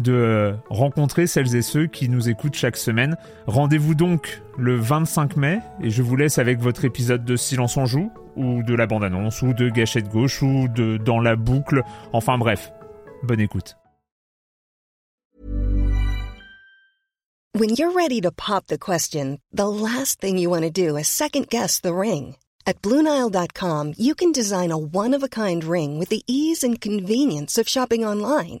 de rencontrer celles et ceux qui nous écoutent chaque semaine. Rendez-vous donc le 25 mai et je vous laisse avec votre épisode de Silence en joue ou de la bande-annonce ou de Gâchette gauche ou de Dans la boucle. Enfin bref, bonne écoute. When you're ready to pop the question, the last thing you want to do is second guess the ring. At BlueNile.com, you can design a one-of-a-kind ring with the ease and convenience of shopping online.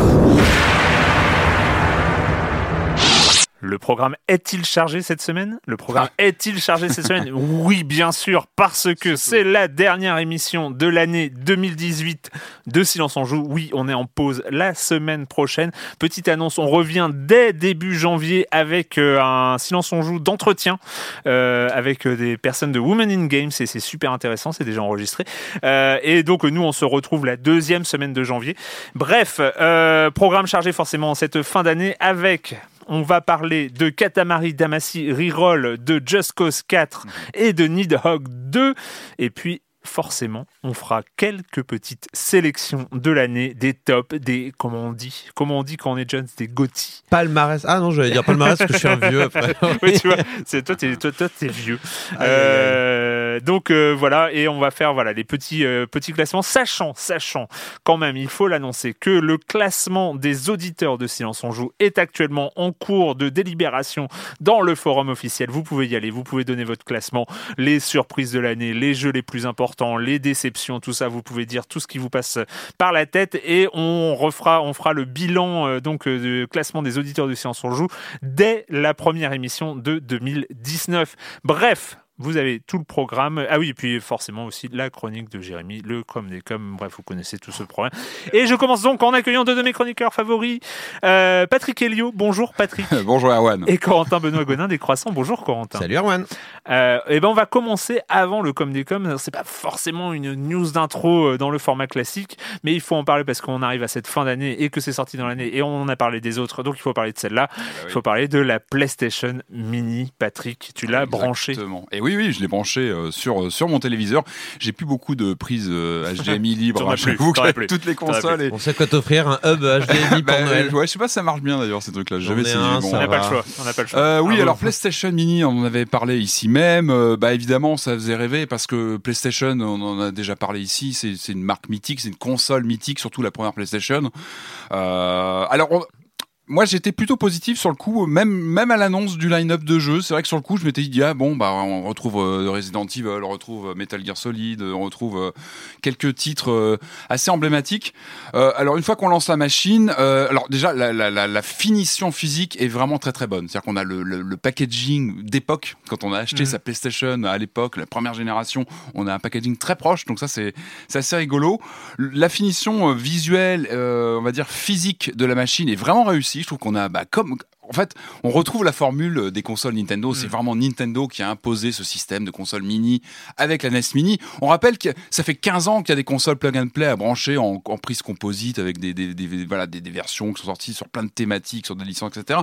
up. Le programme est-il chargé cette semaine? Le programme est-il chargé cette semaine? Oui, bien sûr, parce que c'est la dernière émission de l'année 2018 de Silence en Joue. Oui, on est en pause la semaine prochaine. Petite annonce, on revient dès début janvier avec euh, un Silence en Joue d'entretien euh, avec euh, des personnes de Women in Games et c'est super intéressant, c'est déjà enregistré. Euh, et donc nous, on se retrouve la deuxième semaine de janvier. Bref, euh, programme chargé forcément en cette fin d'année avec on va parler de Katamari Damacy Reroll, de Just Cause 4 et de Nidhogg 2. Et puis, forcément, on fera quelques petites sélections de l'année, des tops, des, comment on dit, comment on dit quand on est jeune, des GOTY. Palmarès. Ah non, j'allais dire palmarès parce que je suis un vieux après. oui, tu vois, c'est toi, t'es, toi, toi, t'es vieux. Euh, donc euh, voilà, et on va faire voilà les petits euh, petits classements, sachant, sachant quand même, il faut l'annoncer que le classement des auditeurs de Silence on joue est actuellement en cours de délibération dans le forum officiel. Vous pouvez y aller, vous pouvez donner votre classement, les surprises de l'année, les jeux les plus importants, les déceptions, tout ça, vous pouvez dire tout ce qui vous passe par la tête et on refera, on fera le bilan euh, donc euh, du classement des auditeurs de Silence on joue dès la première émission de 2019. Bref, vous avez tout le programme. Ah oui, et puis forcément aussi la chronique de Jérémy, le com des com. Bref, vous connaissez tout ce programme. Et je commence donc en accueillant deux de mes chroniqueurs favoris. Euh, Patrick Helio, bonjour Patrick. bonjour Erwan. Et Corentin Benoît Gonin des Croissants, bonjour Corentin. Salut Erwan. Euh, et ben on va commencer avant le com des com. C'est pas forcément une news d'intro euh, dans le format classique, mais il faut en parler parce qu'on arrive à cette fin d'année et que c'est sorti dans l'année et on en a parlé des autres, donc il faut parler de celle-là. Il faut parler de la PlayStation Mini. Patrick, tu l'as branché. Exactement. Et oui, oui, je l'ai branché euh, sur, euh, sur mon téléviseur. J'ai plus beaucoup de prises euh, HDMI libres. Plus, vous t'en as que toutes les consoles. et- On sait quoi t'offrir un hub HDMI pour Bah, Noël. ouais, je sais pas si ça marche bien d'ailleurs ces trucs-là. J'avais ai essayé. un, bon. ça On n'a pas le choix. On n'a pas le choix. Euh, oui, Ah, alors bon. PlayStation Mini, on en avait parlé ici même. Euh, bah évidemment, ça faisait rêver parce que PlayStation, on en a déjà parlé ici. C'est c'est une marque mythique, c'est une console mythique, surtout la première PlayStation. Euh, alors. on- moi, j'étais plutôt positif sur le coup, même même à l'annonce du line-up de jeux. C'est vrai que sur le coup, je m'étais dit ah bon bah on retrouve euh, Resident Evil, on retrouve euh, Metal Gear Solid, on retrouve euh, quelques titres euh, assez emblématiques. Euh, alors une fois qu'on lance la machine, euh, alors déjà la, la, la, la finition physique est vraiment très très bonne. C'est-à-dire qu'on a le, le, le packaging d'époque quand on a acheté Mhm. sa PlayStation à l'époque, la première génération, on a un packaging très proche. Donc ça c'est assez rigolo. La finition euh, visuelle, euh, on va dire physique de la machine est vraiment réussie. Je trouve qu'on a bah, comme en fait, on retrouve la formule des consoles Nintendo. C'est Mm. vraiment Nintendo qui a imposé ce système de console mini avec la NES Mini. On rappelle que ça fait 15 ans qu'il y a des consoles plug and play à brancher en, en prise composite avec des, des, des- voilà, des, des versions qui sont sorties sur plein de thématiques, sur des licences, etc.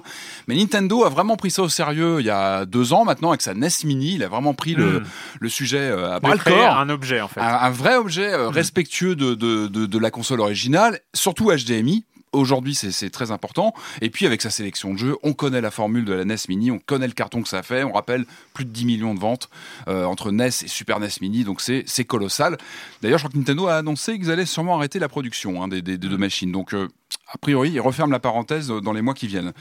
Mais Nintendo a vraiment pris ça au sérieux il y a deux ans maintenant avec sa NES Mini. Il a vraiment pris le, Mm. le sujet euh, à bras le corps un objet en fait. un, un vrai objet euh, respectueux de, de, de, de la console originale, surtout HDMI. Aujourd'hui, c'est très important. Et puis, avec sa sélection de jeux, on connaît la formule de la NES Mini, on connaît le carton que ça fait. On rappelle plus de 10 millions de ventes euh, entre NES et Super NES Mini, donc c'est colossal. D'ailleurs, je crois que Nintendo a annoncé qu'ils allaient sûrement arrêter la production hein, des, deux machines. Donc, euh, a priori, ils referment la parenthèse dans les mois qui viennent.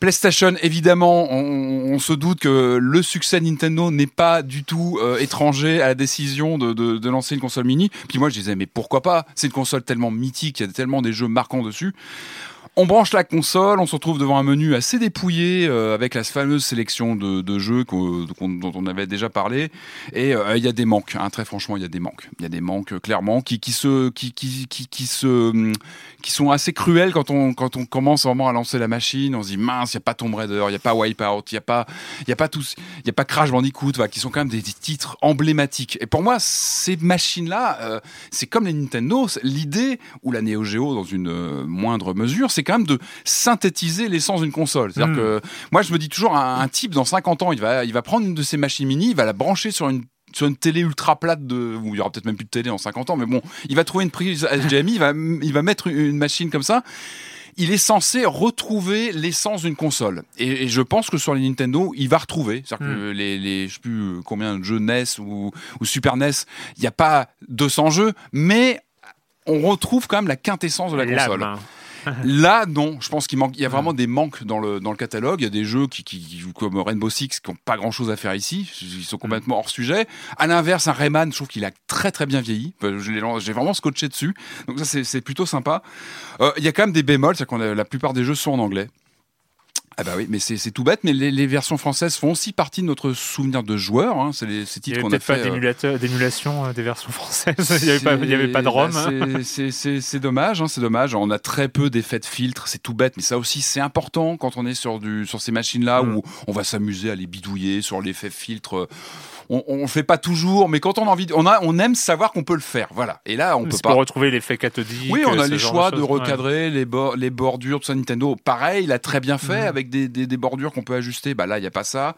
PlayStation, évidemment, on, se doute que le succès Nintendo n'est pas du tout euh, étranger à la décision de, de- de lancer une console mini. Puis moi, je disais, mais pourquoi pas? C'est une console tellement mythique, il y a tellement des jeux marquants dessus. On branche la console, on se retrouve devant un menu assez dépouillé euh, avec la fameuse sélection de, jeux dont on avait déjà parlé. Et euh, il y a des manques, hein, très franchement, il y a des manques. Il y a des manques euh, clairement qui, se, qui, qui, qui, se, hum, qui sont assez cruels quand on, quand on commence vraiment à lancer la machine. On se dit mince, il n'y a pas Tomb Raider, il n'y a pas Wipeout, il n'y a pas, a a pas Crash Bandicoot, qui sont quand même des, titres emblématiques. Et pour moi, ces machines-là, c'est comme les Nintendo. L'idée ou la Neo Geo dans une moindre mesure, c'est quand même de synthétiser l'essence d'une console. C'est-à-dire Mm. que moi, je me dis toujours, un, un type dans 50 ans, il va, il va prendre une de ces machines mini, il va la brancher sur une sur une télé ultra plate de où il y aura peut-être même plus de télé en 50 ans mais bon il va trouver une prise HDMI il va il va mettre une machine comme ça il est censé retrouver l'essence d'une console. Et, et je pense que sur les Nintendo, il va retrouver. C'est-à-dire que les, les, je sais plus combien de jeux NES ou, ou Super NES, il n'y a pas 200 jeux, mais on retrouve quand même la quintessence de la L'âme, console. hein. Là, non, je pense qu'il manque, il y a vraiment des manques dans le, dans le catalogue. Il y a des jeux qui, qui, comme Rainbow Six qui n'ont pas grand chose à faire ici. Ils sont complètement hors sujet. À l'inverse, un Rayman, je trouve qu'il a très très bien vieilli. J'ai vraiment scotché dessus. Donc ça, c'est plutôt sympa. Euh, Il y a quand même des bémols, c'est qu'on la plupart des jeux sont en anglais. Ah bah oui, mais c'est c'est tout bête, mais les, les versions françaises font aussi partie de notre souvenir de joueurs. Hein. C'est les- ces Il titres n'y qu'on avait a peut-être pas fait. euh, d'émulateur- d'émulation euh, des versions françaises. Il n'y avait, pas- il avait pas de ROM. bah, c'est- c'est- C'est c'est dommage, hein, c'est dommage. On a très peu d'effets de filtre, c'est tout bête, mais ça aussi c'est important quand on est sur, du, sur ces machines-là Mm. où on va s'amuser à les bidouiller sur l'effet filtre. On, on le fait pas toujours, mais quand on a envie, de- on, a, on aime savoir qu'on peut le faire. Voilà. Et là, on peut C'est pas. pour retrouver l'effet cathodique. Oui, on euh, a les choix de, choses. Ouais. recadrer les, les bordures, tout ça. Nintendo, pareil, il a très bien fait Mhm. avec des, des- des bordures qu'on peut ajuster. Bah là, il n'y a pas ça.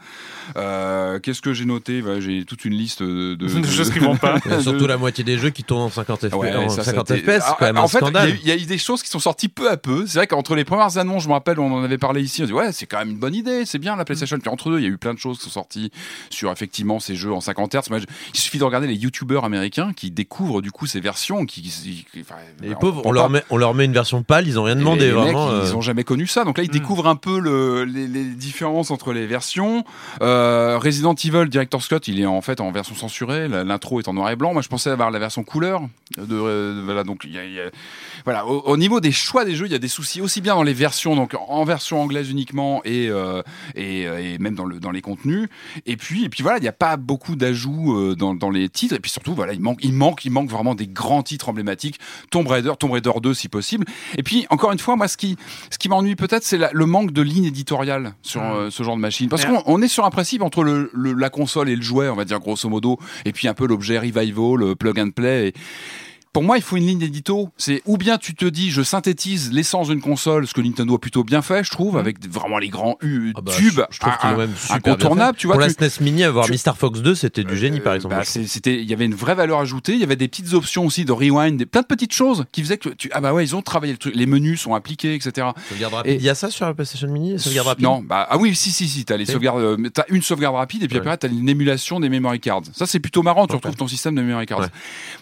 Euh, Qu'est-ce que j'ai noté? Bah, J'ai toute une liste de, de, De choses qui vont pas. Y surtout la moitié des jeux qui tournent en 50 FPS. Ouais, en ça, ça 50 a été- FPS, c'est quand même en un fait, il y a scandale. eu- il y, a eu des choses qui sont sorties peu à peu. C'est vrai qu'entre les premières annonces, je me rappelle, on en avait parlé ici, on dit ouais, c'est quand même une bonne idée, c'est bien la PlayStation. Puis entre deux, il y a eu plein de choses qui sont sorties sur effectivement ces jeux en 50 Hz. Il suffit de regarder les youtubeurs américains qui découvrent du coup ces versions. Qui, qui- qui- enfin, Les on pauvres, on leur, met, on leur met une version pâle, ils ont rien demandé, les, vraiment. mecs, euh. ils jamais connu ça. Donc là, ils Mm. découvrent un peu le, les, les différences entre les versions. Euh, Resident Evil Director Scott, il est en fait en version censurée. L'intro est en noir et blanc. Moi, je pensais avoir la version couleur. De, de- voilà, donc y a- y a- voilà. Au, au niveau des choix des jeux, il y a des soucis aussi bien dans les versions, donc en version anglaise uniquement et euh, et, euh, et même dans le dans les contenus. Et puis et puis voilà, il n'y a pas beaucoup d'ajouts euh, dans, dans les titres. Et puis surtout, voilà, il manque il manque il manque vraiment des grands titres emblématiques. Tomb Raider, Tomb Raider 2 si possible. Et puis encore une fois, moi, ce qui ce qui m'ennuie peut-être, c'est le manque de ligne éditoriale sur euh, ce genre de machine. Parce qu'on on est sur un principe entre le, le- la console et le jouet, on va dire grosso modo, et puis un peu l'objet revival, le plug and play. Et pour moi, il faut une ligne d'édito. C'est ou bien tu te dis, je synthétise l'essence d'une console, ce que Nintendo a plutôt bien fait, je trouve, Mm. avec vraiment les grands U- Ah bah, tubes, je, je trouve un- même super fait. Tu vois, Pour tu- la SNES Mini, avoir tu- Mr. Fox 2, c'était du génie, par euh, exemple. bah, c'était, il y avait une vraie valeur ajoutée. Il y avait des petites options aussi de rewind, des, plein de petites choses qui faisaient que tu, ah bah ouais, ils ont travaillé le truc. Les menus sont appliqués, etc. Et- Il y a ça sur la PlayStation Mini Sauvegarde rapide? Non, bah ah oui, si si si, t'as les sauvegardes, euh, t'as une sauvegarde rapide et puis Ouais. après t'as une émulation des memory cards. Ça c'est plutôt marrant, tu retrouves ton système de memory cards.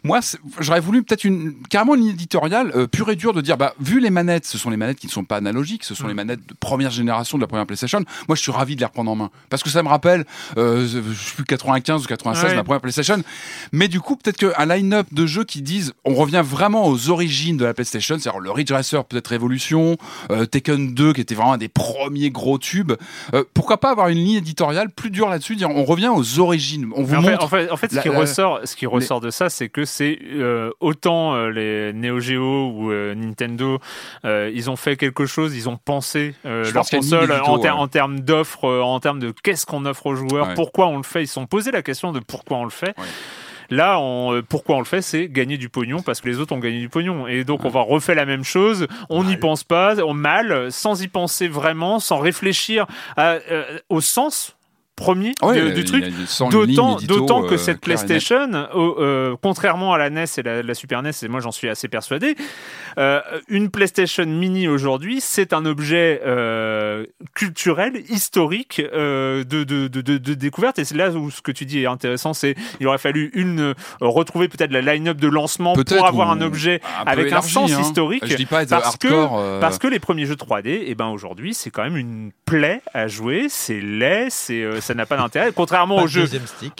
Moi, j'aurais voulu peut-être une carrément une ligne éditoriale euh, pure et dure de dire bah vu les manettes, ce sont les manettes qui ne sont pas analogiques, ce sont Mm. les manettes de première génération de la première PlayStation. Moi, je suis ravi de les reprendre en main parce que ça me rappelle euh, je plus 95 ou 96 Ouais. la première PlayStation. Mais du coup, peut-être qu'un line-up de jeux qui disent on revient vraiment aux origines de la PlayStation, c'est-à-dire le Ridge Racer peut-être Révolution, euh, Tekken 2 qui était vraiment un des premiers gros tubes. Euh, pourquoi pas avoir une ligne éditoriale plus dure là-dessus, dire on revient aux origines, on vous en, fait, montre. en fait, en fait, ce la- qui la- ressort, ce qui ressort de ça, c'est que c'est euh, autant euh, les Neo Geo ou euh, Nintendo, euh, ils ont fait quelque chose, ils ont pensé leur console en, édito, ter- ouais. en termes d'offres, en termes de qu'est-ce qu'on offre aux joueurs, Ouais. pourquoi on le fait. Ils se sont posé la question de pourquoi on le fait. Ouais. Là, on, euh, pourquoi on le fait, c'est gagner du pognon parce que les autres ont gagné du pognon. Et donc, on va refaire la même chose. On n'y pense pas, on mal, sans y penser vraiment, sans réfléchir à, euh, au sens premier Ouais, de- du truc. D'autant, d'autant que euh, cette. PlayStation, euh, contrairement à la NES et la, la Super NES, et moi j'en suis assez persuadé, euh, une PlayStation Mini aujourd'hui, c'est un objet euh, culturel, historique euh, de, de, de, de- de découverte. Et c'est là où ce que tu dis est intéressant, c'est il aurait fallu une retrouver peut-être la line-up de lancement pour avoir un objet un avec un sens hein. historique. Je dis pas être parce que- hardcore. euh, Parce que les premiers jeux 3D, eh ben aujourd'hui, c'est quand même une plaie à jouer, c'est laid, c'est euh, ça n'a pas d'intérêt. Contrairement Pas aux jeux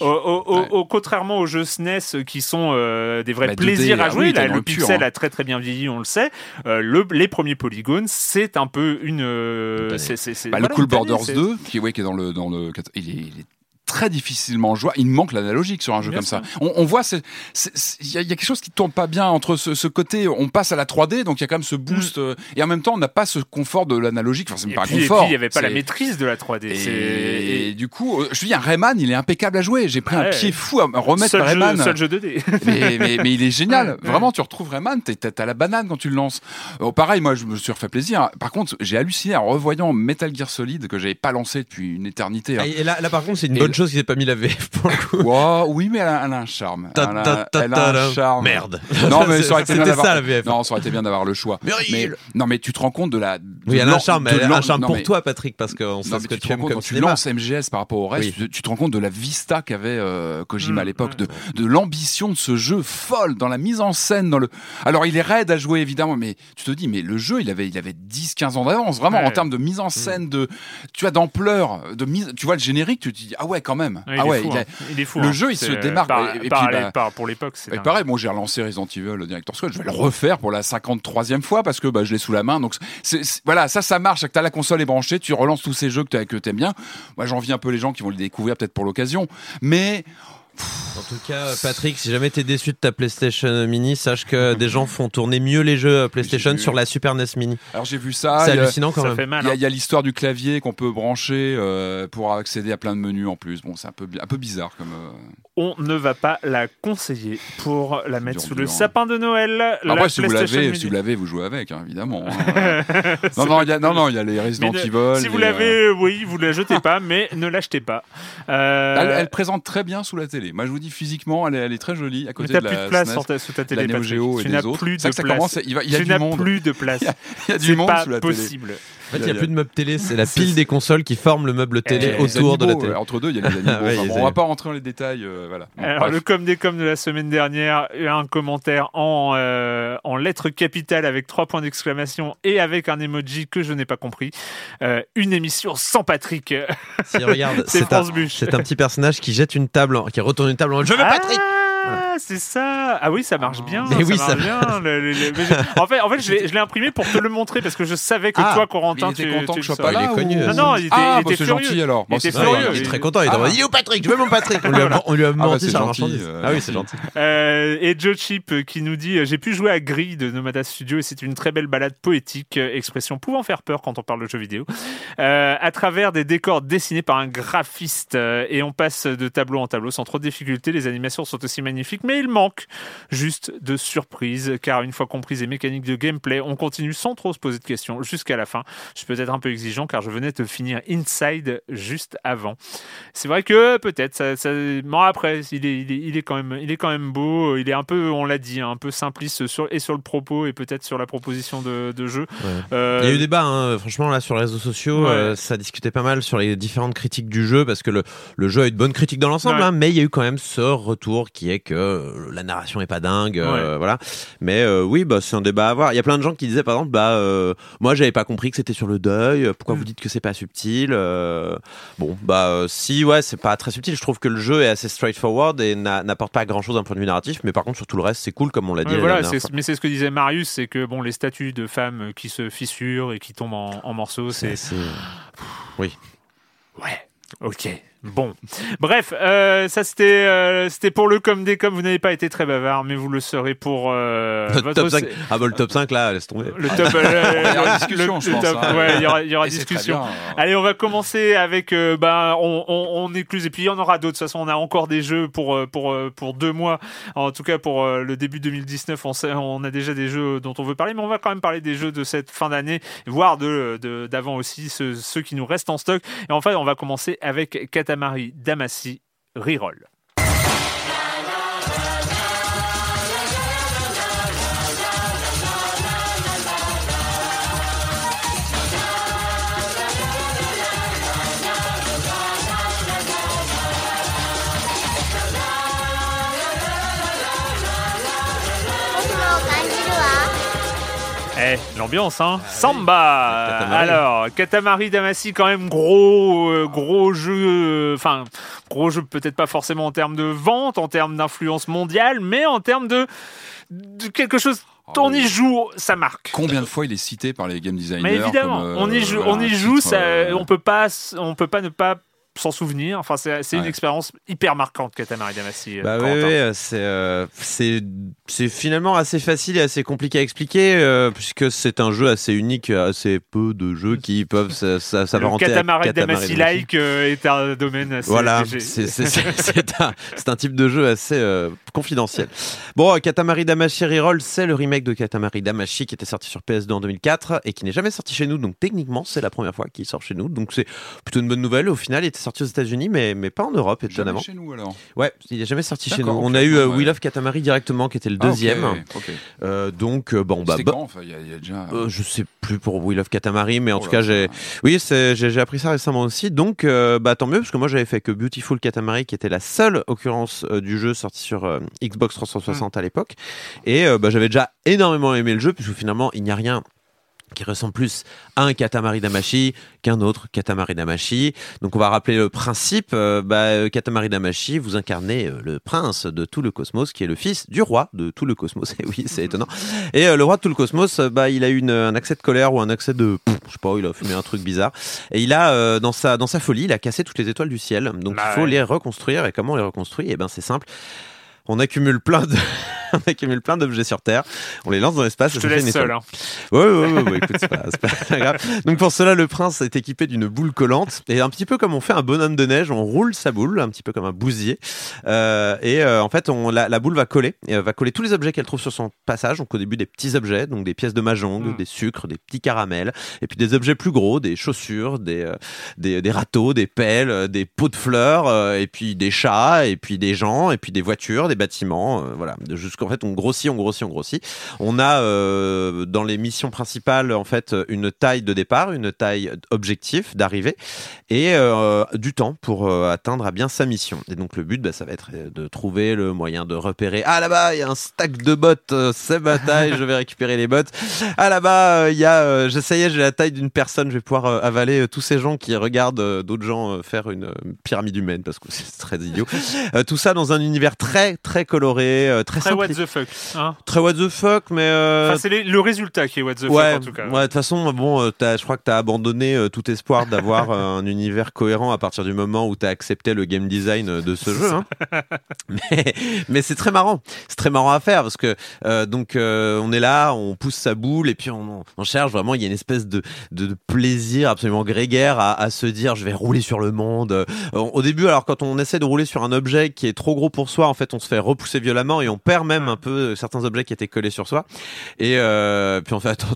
au, au- au- Ouais. au- contrairement aux jeux SNES qui sont euh, des vrais Bah, 2D, plaisirs à ah jouer, oui, là, le pixel hein. a très très bien vieilli, on le sait. Euh, le- les premiers polygones, c'est un peu une. euh, c'est- c'est- c'est- Bah, voilà, le Cool Borders c'est- 2, qui, ouais, qui est dans le, dans le, il est, il est très difficilement jouable. Il manque l'analogique sur un jeu Bien comme sûr. ça. On, on voit, il y, a- il y a quelque chose qui tourne pas bien entre ce, ce côté, on passe à la 3D, donc il y a quand même ce boost, euh, et en même temps, on n'a pas ce confort de l'analogique. Enfin, c'est Mm. Et pas un puis, et confort. puis, il n'y avait pas la maîtrise de la 3D. Et, et du coup, euh, je dis, un Rayman, il est impeccable à jouer. J'ai pris un pied fou à me remettre seul, Rayman. jeu, seul jeu 2D. mais, mais, mais il est génial. Ouais, ouais. Vraiment, tu retrouves Rayman, t'es- t'as t'as la banane quand tu le lances. Euh, pareil, moi, je me suis refait plaisir. Par contre, j'ai halluciné en revoyant Metal Gear Solid que j'avais pas lancé depuis une éternité. hein. Ah, Et là, là, par contre, c'est une Et bonne le- chose qu'ils aient pas mis la VF pour le coup. Wow, oui, mais elle a, elle a un charme. Ta- ta- ta- elle a ta- un ta- charme. Merde. Non, mais ça aurait été bien d'avoir. ça la VF. Non, ça aurait été bien d'avoir le choix. Mais non, mais tu te rends compte de la. de Oui, elle a un charme, elle a un charme pour mais- toi, Patrick, parce qu'on sait ce que tu tu aimes comme quand tu lances MGS par rapport au reste, Oui. tu, tu te rends compte de la vista qu'avait euh, Kojima à Mm, l'époque, de, de l'ambition de ce jeu folle dans la mise en scène. Dans le... Alors il est raide à jouer évidemment, mais tu te dis, mais le jeu il avait, il avait 10-15 ans d'avance, vraiment en termes de mise en scène, de, tu vois, d'ampleur, de mise, tu vois le générique, tu te dis, ah ouais quand même. Ouais, ah est ouais, fou, il a- hein. Il est fou, le hein. jeu, il se euh, démarque. par- Et- et par puis, bah, par- pour l'époque, c'est pareil, moi j'ai relancé Resident Evil, le Director's Scott, je vais le refaire pour la 53e fois parce que bah, je l'ai sous la main. Donc voilà, ça, ça marche. Tu as la console est branchée, tu relances tous ces jeux que tu aimes bien. Moi j'envie un peu les gens qui vont les découvrir peut-être pour l'occasion. Mais En tout cas, Patrick, si jamais t'es déçu de ta PlayStation Mini, sache que des gens font tourner mieux les jeux PlayStation J'ai vu. sur la Super NES Mini. alors j'ai vu ça. C'est hallucinant quand ça même. fait mal. Il y a, hein. il y a l'histoire du clavier qu'on peut brancher euh, pour accéder à plein de menus en plus. Bon, c'est un peu, un peu bizarre comme. euh, On ne va pas la conseiller pour la mettre sous le dur, hein. sapin de Noël. la Après, si vous PlayStation l'avez, si vous l'avez, vous jouez avec, hein, évidemment. hein. non, non, il y a, non, non, il y a les Resident Evil. Si vous les, euh, l'avez, euh, oui, vous ne la jetez pas, mais ne l'achetez pas. Euh, Elle, elle présente très bien sous la télé. Moi, je vous dis physiquement, elle est, elle est très jolie à mais côté t'as de plus de place SNES, sur ta, sous ta télé, Patrick. Tu n'as plus de place. commence, il, va- il y a tu du n'as monde. plus de place. Il y a du monde pas sous la télé. possible. Fait, il n'y a plus de meuble télé, c'est la pile des consoles qui forment le meuble télé Eh, autour de la télé. euh, Entre deux, il y a les animaux. Ouais, Enfin, bon, on va pas rentrer dans les détails. euh, voilà. Bon, Alors, bref. le com des com de la semaine dernière, un commentaire en, euh, en lettres capitales avec trois points d'exclamation et avec un emoji que je n'ai pas compris. Euh, une émission sans Patrick. Si, regarde, C'est un, petit personnage qui jette une table, en- qui retourne une table en Je veux Patrick Ah, c'est ça. Ah oui, ça marche bien. Mais oui, ça ça marche bien. Le- le- le- mais je- En fait, en fait, je l'ai je l'ai imprimé pour te le montrer parce que je savais que Ah, toi, Corentin, tu, content tu que je sois pas savais. il est là. connu. ou- Non, non, il était- ah, il bah, était c'est furieux. gentil alors. Il était furieux. il est très content, il Ah. dit Yo Patrick, je veux mon Patrick On lui a, on lui a bah, menti c'est sur la gentil, marchandise. euh. Ah oui, c'est gentil. Euh, et Joe Chip euh, qui nous dit euh, J'ai pu jouer à Gris de Nomada Studio et c'est une très belle balade poétique, euh, expression pouvant faire peur quand on parle de jeux vidéo, euh, à travers des décors dessinés par un graphiste. euh, et on passe de tableau en tableau sans trop de difficulté. Les animations sont aussi magnifiques, mais il manque juste de surprise car une fois comprises les mécaniques de gameplay, on continue sans trop se poser de questions jusqu'à la fin. Je suis peut-être un peu exigeant car je venais de finir Inside juste avant. C'est vrai que peut-être ça, ça... bon après il est, il est il est quand même il est quand même beau. Il est un peu on l'a dit hein, un peu simpliste sur et sur le propos et peut-être sur la proposition de, de jeu. Ouais. Euh, Il y a eu débat, hein, franchement, là, sur les réseaux sociaux, Ouais. euh, ça discutait pas mal sur les différentes critiques du jeu, parce que le, le jeu a eu de bonnes critiques dans l'ensemble, Ouais. hein, mais il y a eu quand même ce retour qui est que euh, la narration est pas dingue, euh, voilà. Mais euh, oui, bah, c'est un débat à avoir. Il y a plein de gens qui disaient, par exemple, bah, moi, j'avais pas compris que c'était sur le deuil, pourquoi Mm. vous dites que c'est pas subtil Bon, bah, si, ouais, c'est pas très subtil. Je trouve que le jeu est assez straightforward et n'a- n'apporte pas grand chose d'un point de vue narratif, mais par contre, sur tout le reste, c'est cool, comme on l'a dit. Ouais, voilà, mais c'est ce que disait Marius, c'est que bon, les statues de femmes qui se fissurent et qui tombent en, en morceaux, c'est C'est- ouais, ok. Bon, bref, euh, ça c'était euh, c'était pour le comme des comme vous n'avez pas été très bavard, mais vous le serez pour euh, Notre top 5. Ah bah le top 5 là, laisse tomber. Le top, euh, Il y aura le- discussion, le- je le pense, top, hein. ouais, il y aura, il y discussion. bien. Allez, on va commencer avec euh, bah on, on, on écluse et puis il y en aura d'autres. De toute façon, on a encore des jeux pour pour pour deux mois. En tout cas, pour euh, le début 2019, on sait, on a déjà des jeux dont on veut parler, mais on va quand même parler des jeux de cette fin d'année, voire de de- d'avant aussi, ceux, ceux qui nous restent en stock. Et enfin, on va commencer avec Katamari Damacy Reroll. Eh, l'ambiance, hein Samba Katamari. Alors, Katamari Damacy, quand même, gros, euh, gros jeu, euh, enfin, gros jeu peut-être pas forcément en termes de vente, en termes d'influence mondiale, mais en termes de, de quelque chose, Ah on y joue, ça marque. Combien de fois il est cité par les game designers Mais évidemment, comme, euh, on y joue, on y joue, titre, ça, euh, on peut pas, on peut pas ne pas s'en souvenir. Enfin, c'est une expérience hyper marquante, Katamari Damacy. euh, Bah oui, euh, c'est euh, c'est finalement assez facile et assez compliqué à expliquer euh, puisque c'est un jeu assez unique, assez peu de jeux qui peuvent s'apparenter à Katamari Katamari Damacy like euh, est un domaine assez Voilà, c'est un, type de jeu assez confidentiel. Bon, Katamari Damacy Reroll, c'est le remake de Katamari Damacy qui était sorti sur PS2 en 2004 et qui n'est jamais sorti chez nous. Donc techniquement, c'est la première fois qu'il sort chez nous. Donc c'est plutôt une bonne nouvelle. Au final, il était sorti aux États-Unis, mais, mais pas en Europe, Jamais étonnamment. chez nous alors. Ouais, il n'est jamais sorti chez nous. On a eu euh, Ouais. We Love Katamari directement, qui était le Ah, deuxième. Euh, donc euh, bon, bah, bah, quand Enfin, il y, a- il y a déjà. euh, je sais plus pour We Love Katamari, mais en Oh tout cas, j'ai, oui, j'ai appris ça récemment aussi. Donc, euh, bah, tant mieux, parce que moi, j'avais fait que Beautiful Katamari, qui était la seule occurrence du jeu sorti sur Xbox 360 à l'époque. Et bah, j'avais déjà énormément aimé le jeu, puisque finalement, il n'y a rien qui ressemble plus à un Katamari Damacy qu'un autre Katamari Damacy. Donc on va rappeler le principe. Euh, bah, euh, Katamari Damacy, vous incarnez euh, le prince de tout le cosmos, qui est le fils du roi de tout le cosmos. Et oui, c'est étonnant. Et euh, le roi de tout le cosmos, bah, il a eu un accès de colère ou un accès de, pff, je sais pas, il a fumé un truc bizarre. Et il a, euh, dans sa dans sa folie, il a cassé toutes les étoiles du ciel. Donc Bah il faut ouais. les reconstruire. Et comment on les reconstruit? Eh ben c'est simple. On accumule plein de on accumule plein d'objets sur Terre. On les lance dans l'espace. Je te laisse seul. hein. Ouais, ouais, ouais, ouais, écoute, c'est pas, grave. Donc pour cela, le prince est équipé d'une boule collante et un petit peu comme on fait un bonhomme de neige, on roule sa boule, un petit peu comme un bousier. Euh, et euh, en fait, on, la, la boule va coller, et, euh, va coller tous les objets qu'elle trouve sur son passage. Donc au début, des petits objets, donc des pièces de mahjong, Mm. des sucres, des petits caramels, et puis des objets plus gros, des chaussures, des, euh, des, des râteaux, des pelles, des pots de fleurs, et puis des chats, et puis des gens, et puis des voitures, des bâtiments. voilà, jusqu'en fait, on grossit, on grossit, on grossit. On a euh, dans les missions principales en fait une taille de départ, une taille objectif d'arrivée et euh, du temps pour euh, atteindre à bien sa mission. Et donc le but, bah, ça va être de trouver le moyen de repérer. Ah là-bas, il y a un stack de bottes, c'est ma taille, je vais récupérer les bottes. Ah là-bas, il y a, je ça y est, j'ai la taille d'une personne, je vais pouvoir avaler tous ces gens qui regardent d'autres gens faire une pyramide humaine parce que c'est très idiot. Euh, tout ça dans un univers très très coloré, euh, très, Très. The fuck. Hein Très what the fuck, mais euh, enfin, c'est les- le résultat qui est what the ouais, fuck en tout cas. ouais, de toute façon, bon, euh, je crois que tu as abandonné euh, tout espoir d'avoir euh, un univers cohérent à partir du moment où tu as accepté le game design de ce jeu. hein. Mais, mais c'est très marrant. C'est très marrant à faire parce que euh, donc euh, on est là, on pousse sa boule et puis on, on cherche vraiment. Il y a une espèce de, de, de plaisir absolument grégaire à, à se dire je vais rouler sur le monde. Au début, alors quand on essaie de rouler sur un objet qui est trop gros pour soi, en fait, on se fait repousser violemment et on perd même un peu euh, certains objets qui étaient collés sur soi. Et euh, puis on fait attends,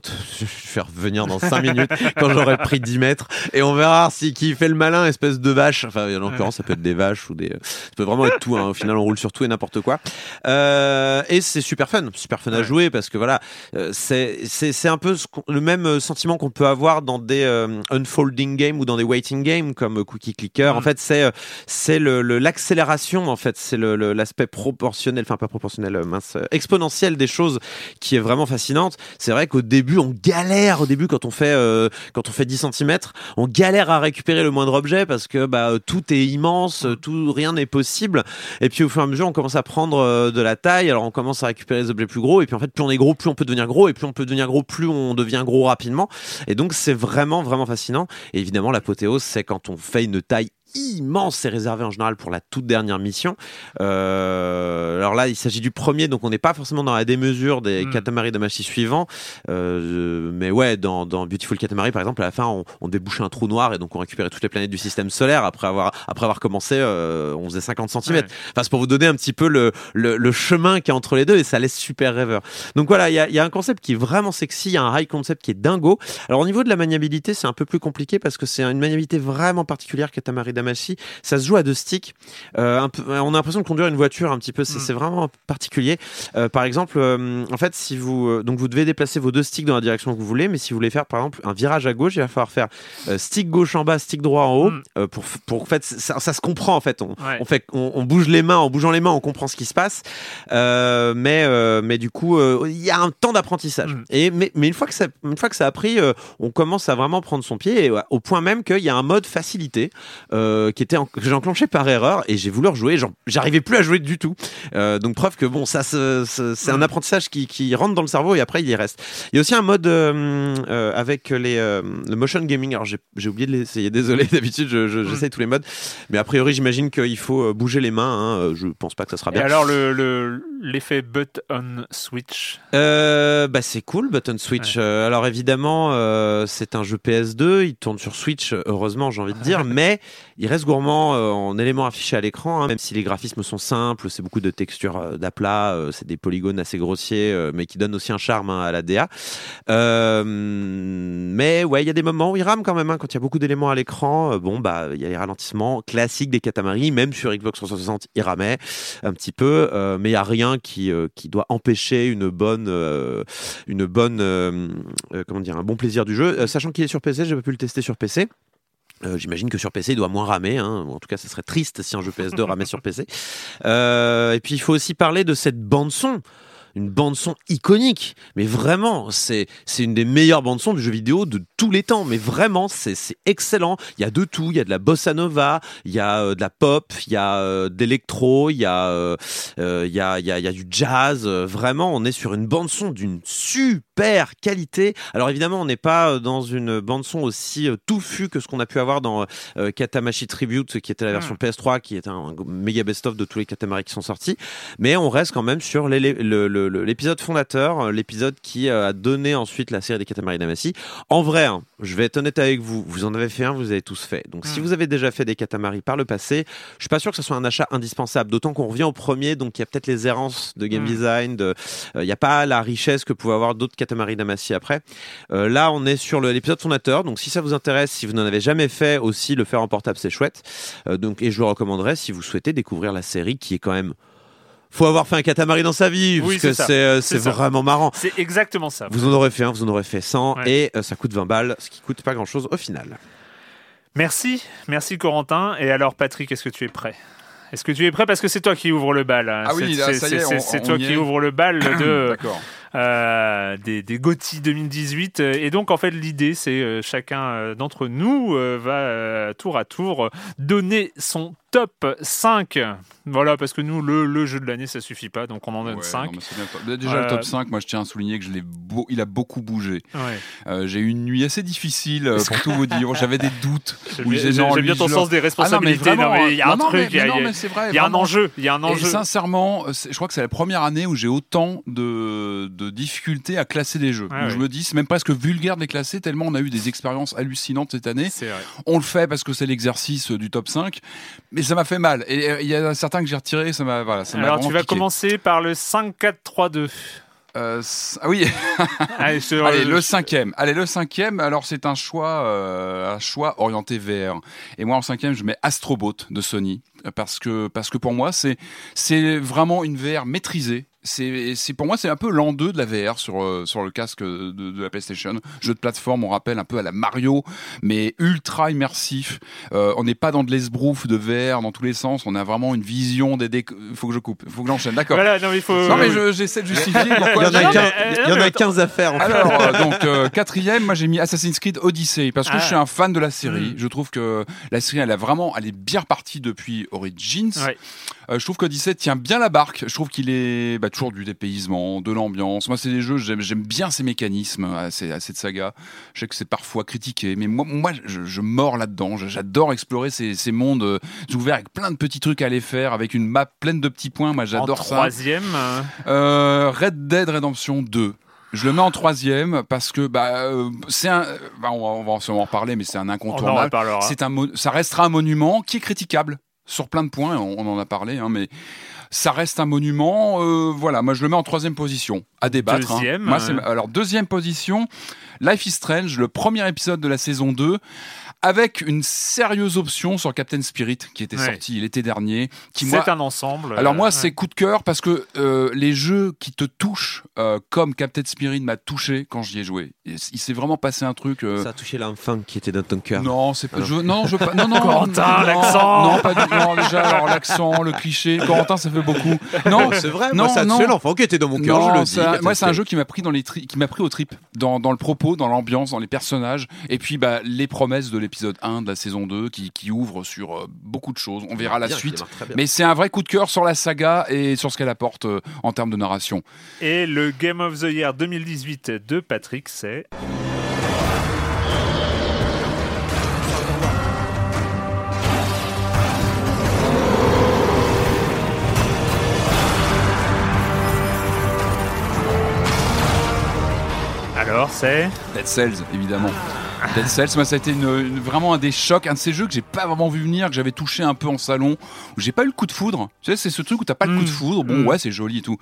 je vais revenir dans 5 minutes quand j'aurai pris 10 mètres et on verra si qui fait le malin, espèce de vache. Enfin, en l'occurrence, ça peut être des vaches ou des. Ça peut vraiment être tout. Hein. Au final, on roule sur tout et n'importe quoi. Euh, et c'est super fun, super fun à jouer parce que voilà, euh, c'est un peu ce le même euh, sentiment qu'on peut avoir dans des euh, unfolding games ou dans des waiting games comme euh, Cookie Clicker. En fait, c'est euh, c'est le l'accélération en fait, c'est le- le- l'aspect proportionnel, enfin pas proportionnel, euh, euh, exponentiel des choses qui est vraiment fascinante. C'est vrai qu'au début, on galère au début quand on fait euh, quand on fait 10 cm, on galère à récupérer le moindre objet parce que bah euh, tout est immense, euh, tout rien n'est possible. Et puis au fur et à mesure, on commence à prendre de la taille, alors on commence à récupérer les objets plus gros et puis en fait, plus on est gros, plus on peut devenir gros et plus on peut devenir gros, plus on devient gros rapidement. Et donc c'est vraiment vraiment fascinant. Et évidemment, l'apothéose, c'est quand on fait une taille immense, c'est réservé en général pour la toute dernière mission. Euh, alors là, il s'agit du premier, donc on n'est pas forcément dans la démesure des Mm. Katamari Damacy suivants. Euh, mais ouais, dans, dans Beautiful Katamari, par exemple, à la fin, on, on débouchait un trou noir et donc on récupérait toutes les planètes du système solaire après avoir, après avoir commencé, euh, on faisait 50 cm. Ouais. Enfin, c'est pour vous donner un petit peu le, le, le chemin qu'il y a entre les deux et ça laisse super rêveur. Donc voilà, il y a, y a un concept qui est vraiment sexy, il y a un high concept qui est dingo. Alors au niveau de la maniabilité, c'est un peu plus compliqué parce que c'est une maniabilité vraiment particulière Katamari Damacy. Ça se joue à deux sticks. Euh, un peu, on a l'impression de conduire une voiture un petit peu. C'est Mm. vraiment particulier. Euh, par exemple, euh, en fait, si vous donc vous devez déplacer vos deux sticks dans la direction que vous voulez, mais si vous voulez faire par exemple un virage à gauche, il va falloir faire stick gauche en bas, stick droit en haut. Mm. pour pour en fait ça, ça se comprend en fait. On, Ouais. on fait on, on bouge les mains en bougeant les mains, on comprend ce qui se passe. Euh, mais euh, mais du coup, euh, il y a un temps d'apprentissage. Mm. Et mais, mais une fois que ça une fois que ça a pris, on commence à vraiment prendre son pied et, ouais, au point même qu'il y a un mode facilité euh, qui était en- que j'ai enclenché par erreur et j'ai voulu rejouer. J'arrivais plus à jouer du tout. Euh, donc preuve que bon, ça c'est un apprentissage qui, qui rentre dans le cerveau et après il y reste. Il y a aussi un mode euh, euh, avec les euh, le motion gaming. Alors j'ai oublié de l'essayer. Désolé. D'habitude je- je- j'essaye tous les modes, mais a priori j'imagine qu'il faut bouger les mains. Hein. Je pense pas que ça sera Et bien. alors, le- le- l'effet button switch? Euh, bah c'est cool, Button Switch. Euh, alors évidemment, euh, c'est un jeu PS2, il tourne sur Switch, heureusement j'ai envie de dire, mais il reste gourmand euh, en éléments affichés à l'écran, hein, même si les graphismes sont simples, c'est beaucoup de textures euh, d'aplat, euh, c'est des polygones assez grossiers, mais qui donnent aussi un charme hein, à la DA. Mais ouais, il y a des moments où il rame quand même, hein, quand il y a beaucoup d'éléments à l'écran. bon, bah il y a les ralentissements classiques des Katamari, même sur Xbox 360, il ramait un petit peu, mais il y a rien qui qui doit empêcher une bonne une bonne comment dire un bon plaisir du jeu. Sachant qu'il est sur PC, j'ai pas pu le tester sur PC. Euh, J'imagine que sur PC, il doit moins ramer. Hein. En tout cas, ça serait triste si un jeu PS2 ramait sur PC. Euh, et puis, il faut aussi parler de cette bande son. Une bande son iconique, mais vraiment, c'est c'est une des meilleures bandes son du jeu vidéo de tous les temps. Mais vraiment, c'est c'est excellent. Il y a de tout. Il y a de la bossa nova, il y a euh, de la pop, il y a euh, d'électro, il y a euh, euh, il y a il y a il y a du jazz. Vraiment, on est sur une bande son d'une super qualité. Alors évidemment, on n'est pas dans une bande son aussi touffue que ce qu'on a pu avoir dans Katamashi Tribute, qui était la version PS3, qui est un méga best-of de tous les Katamari qui sont sortis. Mais on reste quand même sur les- les- le- le- le- l'épisode fondateur, euh, l'épisode qui euh, a donné ensuite la série des Katamari Damacy. En vrai, hein, je vais être honnête avec vous, vous en avez fait un, vous avez tous fait. Donc si Mm. vous avez déjà fait des Katamari par le passé, je suis pas sûr que ce soit un achat indispensable. D'autant qu'on revient au premier, donc il y a peut-être les errances de game Mm. design, de- euh, il n'y a pas la richesse que pouvaient avoir d'autres Katamari Damacy après. Euh, là, on est sur l'épisode fondateur, donc si ça vous intéresse, si vous n'en avez jamais fait aussi, le faire en portable, c'est chouette. Euh, donc, et je le recommanderais si vous souhaitez découvrir la série qui est quand même. Faut avoir fait un Katamari dans sa vie, Oui, parce que c'est euh, vraiment marrant. C'est exactement ça. Vous en aurez fait un, vous en aurez fait 100, Ouais. et euh, ça coûte 20 balles, ce qui coûte pas grand chose au final. Merci, merci Corentin. Et alors Patrick, est-ce que tu es prêt? Est-ce que tu es prêt? Parce que c'est toi qui ouvre le bal hein. Ah oui, C'est- toi qui est. ouvre le bal de euh, des, des GOTY 2018. Et donc, en fait, l'idée, c'est euh, chacun d'entre nous euh, va euh, tour à tour donner son top 5. Voilà, parce que nous, le, le jeu de l'année, ça suffit pas, donc on en donne Ouais, 5. non, mais c'est bien. Déjà, Euh, le top 5, moi je tiens à souligner que je l'ai beau... il a beaucoup bougé. Ouais. Euh, j'ai eu une nuit assez difficile, euh, pour tout vous dire. J'avais des doutes. J'aime bien- ton sens des Ah responsabilités. Non, mais il y a un non, truc, il y a- y y un enjeu. Il y a un Et enjeu. sincèrement, je crois que c'est la première année où j'ai autant de, de difficultés à classer des jeux. Ah. Je me dis, c'est même presque vulgaire de les classer, tellement on a eu des expériences hallucinantes cette année. On le fait parce que c'est l'exercice du top 5, mais ça m'a fait mal. Et euh, il y a certains que j'ai retirés, ça m'a voilà, ça Alors, tu vas piqué. commencer par le 5-4-3-2. Euh, ah oui, Allez, je- Allez, je- le cinquième. Allez, le cinquième. Alors, c'est un choix, euh, un choix orienté VR. Et moi, en cinquième, je mets Astrobot de Sony parce que parce que pour moi, c'est c'est vraiment une VR maîtrisée. C'est c'est pour moi, c'est un peu l'an 2 de la VR sur euh, sur le casque de, de la PlayStation. Jeu de plateforme, on rappelle un peu à la Mario, mais ultra immersif. Euh, on n'est pas dans de l'esbrouf de VR dans tous les sens. On a vraiment une vision des déc... Faut que je coupe. Faut que j'enchaîne. D'accord. Voilà, non, mais il faut. Non mais je- j'essaie de justifier Il y en a j'ai- Non, 15 mais, euh, il y en a attends. 15 à faire. en fait. alors, euh, donc, euh, quatrième, moi j'ai mis Assassin's Creed Odyssey parce que Ah. je suis un fan de la série. Mm. Je trouve que la série, elle a vraiment, elle est bien repartie depuis Origins. Ouais. Euh, je trouve qu'Odyssey tient bien la barque. Je trouve qu'il est, bah, toujours du dépaysement, de l'ambiance. Moi, c'est des jeux, j'aime j'aime bien ces mécanismes à, ces- à cette saga. Je sais que c'est parfois critiqué, mais moi, moi je, je mords là-dedans. J'adore explorer ces, ces mondes euh, ouverts avec plein de petits trucs à aller faire, avec une map pleine de petits points. Moi, j'adore ça. troisième, euh, Euh, Red Dead Redemption 2. Je le mets en troisième parce que bah, euh, c'est un. bah, on, va, on va sûrement en reparler, mais c'est un incontournable. C'est un, ça restera un monument qui est critiquable sur plein de points. On, on en a parlé, hein, mais ça reste un monument. euh, voilà, moi je le mets en troisième position à débattre. hein. Deuxième, Moi, alors deuxième position, Life is Strange, le premier épisode de la saison 2 avec une sérieuse option sur Captain Spirit qui était Ouais. sorti l'été dernier. Qui moi, C'est un ensemble. alors moi, euh, c'est coup de cœur parce que euh, les jeux qui te touchent, euh, comme Captain Spirit m'a touché quand j'y ai joué. Il il s'est vraiment passé un truc. euh, Ça a touché l'enfant qui était dans ton cœur. non, c'est pas. Je, non, je veux pas. Non, non. Corentin, non, l'accent. Non, pas du. Non, déjà, alors l'accent, le cliché. Corentin, ça fait beaucoup. Non, c'est vrai, non, moi ça a non. touché l'enfant qui était dans mon cœur, non, je le dis. moi, c'est un jeu qui m'a pris dans les tri- qui m'a pris au trip, dans, dans le propos, dans l'ambiance, dans les personnages, et puis bah, les promesses de l'épisode 1 de la saison 2 qui, qui ouvre sur euh, beaucoup de choses. On verra la Bien, suite. Mais c'est un vrai coup de cœur sur la saga et sur ce qu'elle apporte euh, en termes de narration. Et le Game of the Year 2018 de Patrick, c'est. Alors, c'est. Dead Cells, évidemment. Dead Cells, moi, ça a été une- une- vraiment un des chocs, un de ces jeux que j'ai pas vraiment vu venir, que j'avais touché un peu en salon, où j'ai pas eu le coup de foudre. Tu sais, c'est ce truc où t'as pas le coup de Mm. foudre. Bon, Mm. ouais, c'est joli et tout.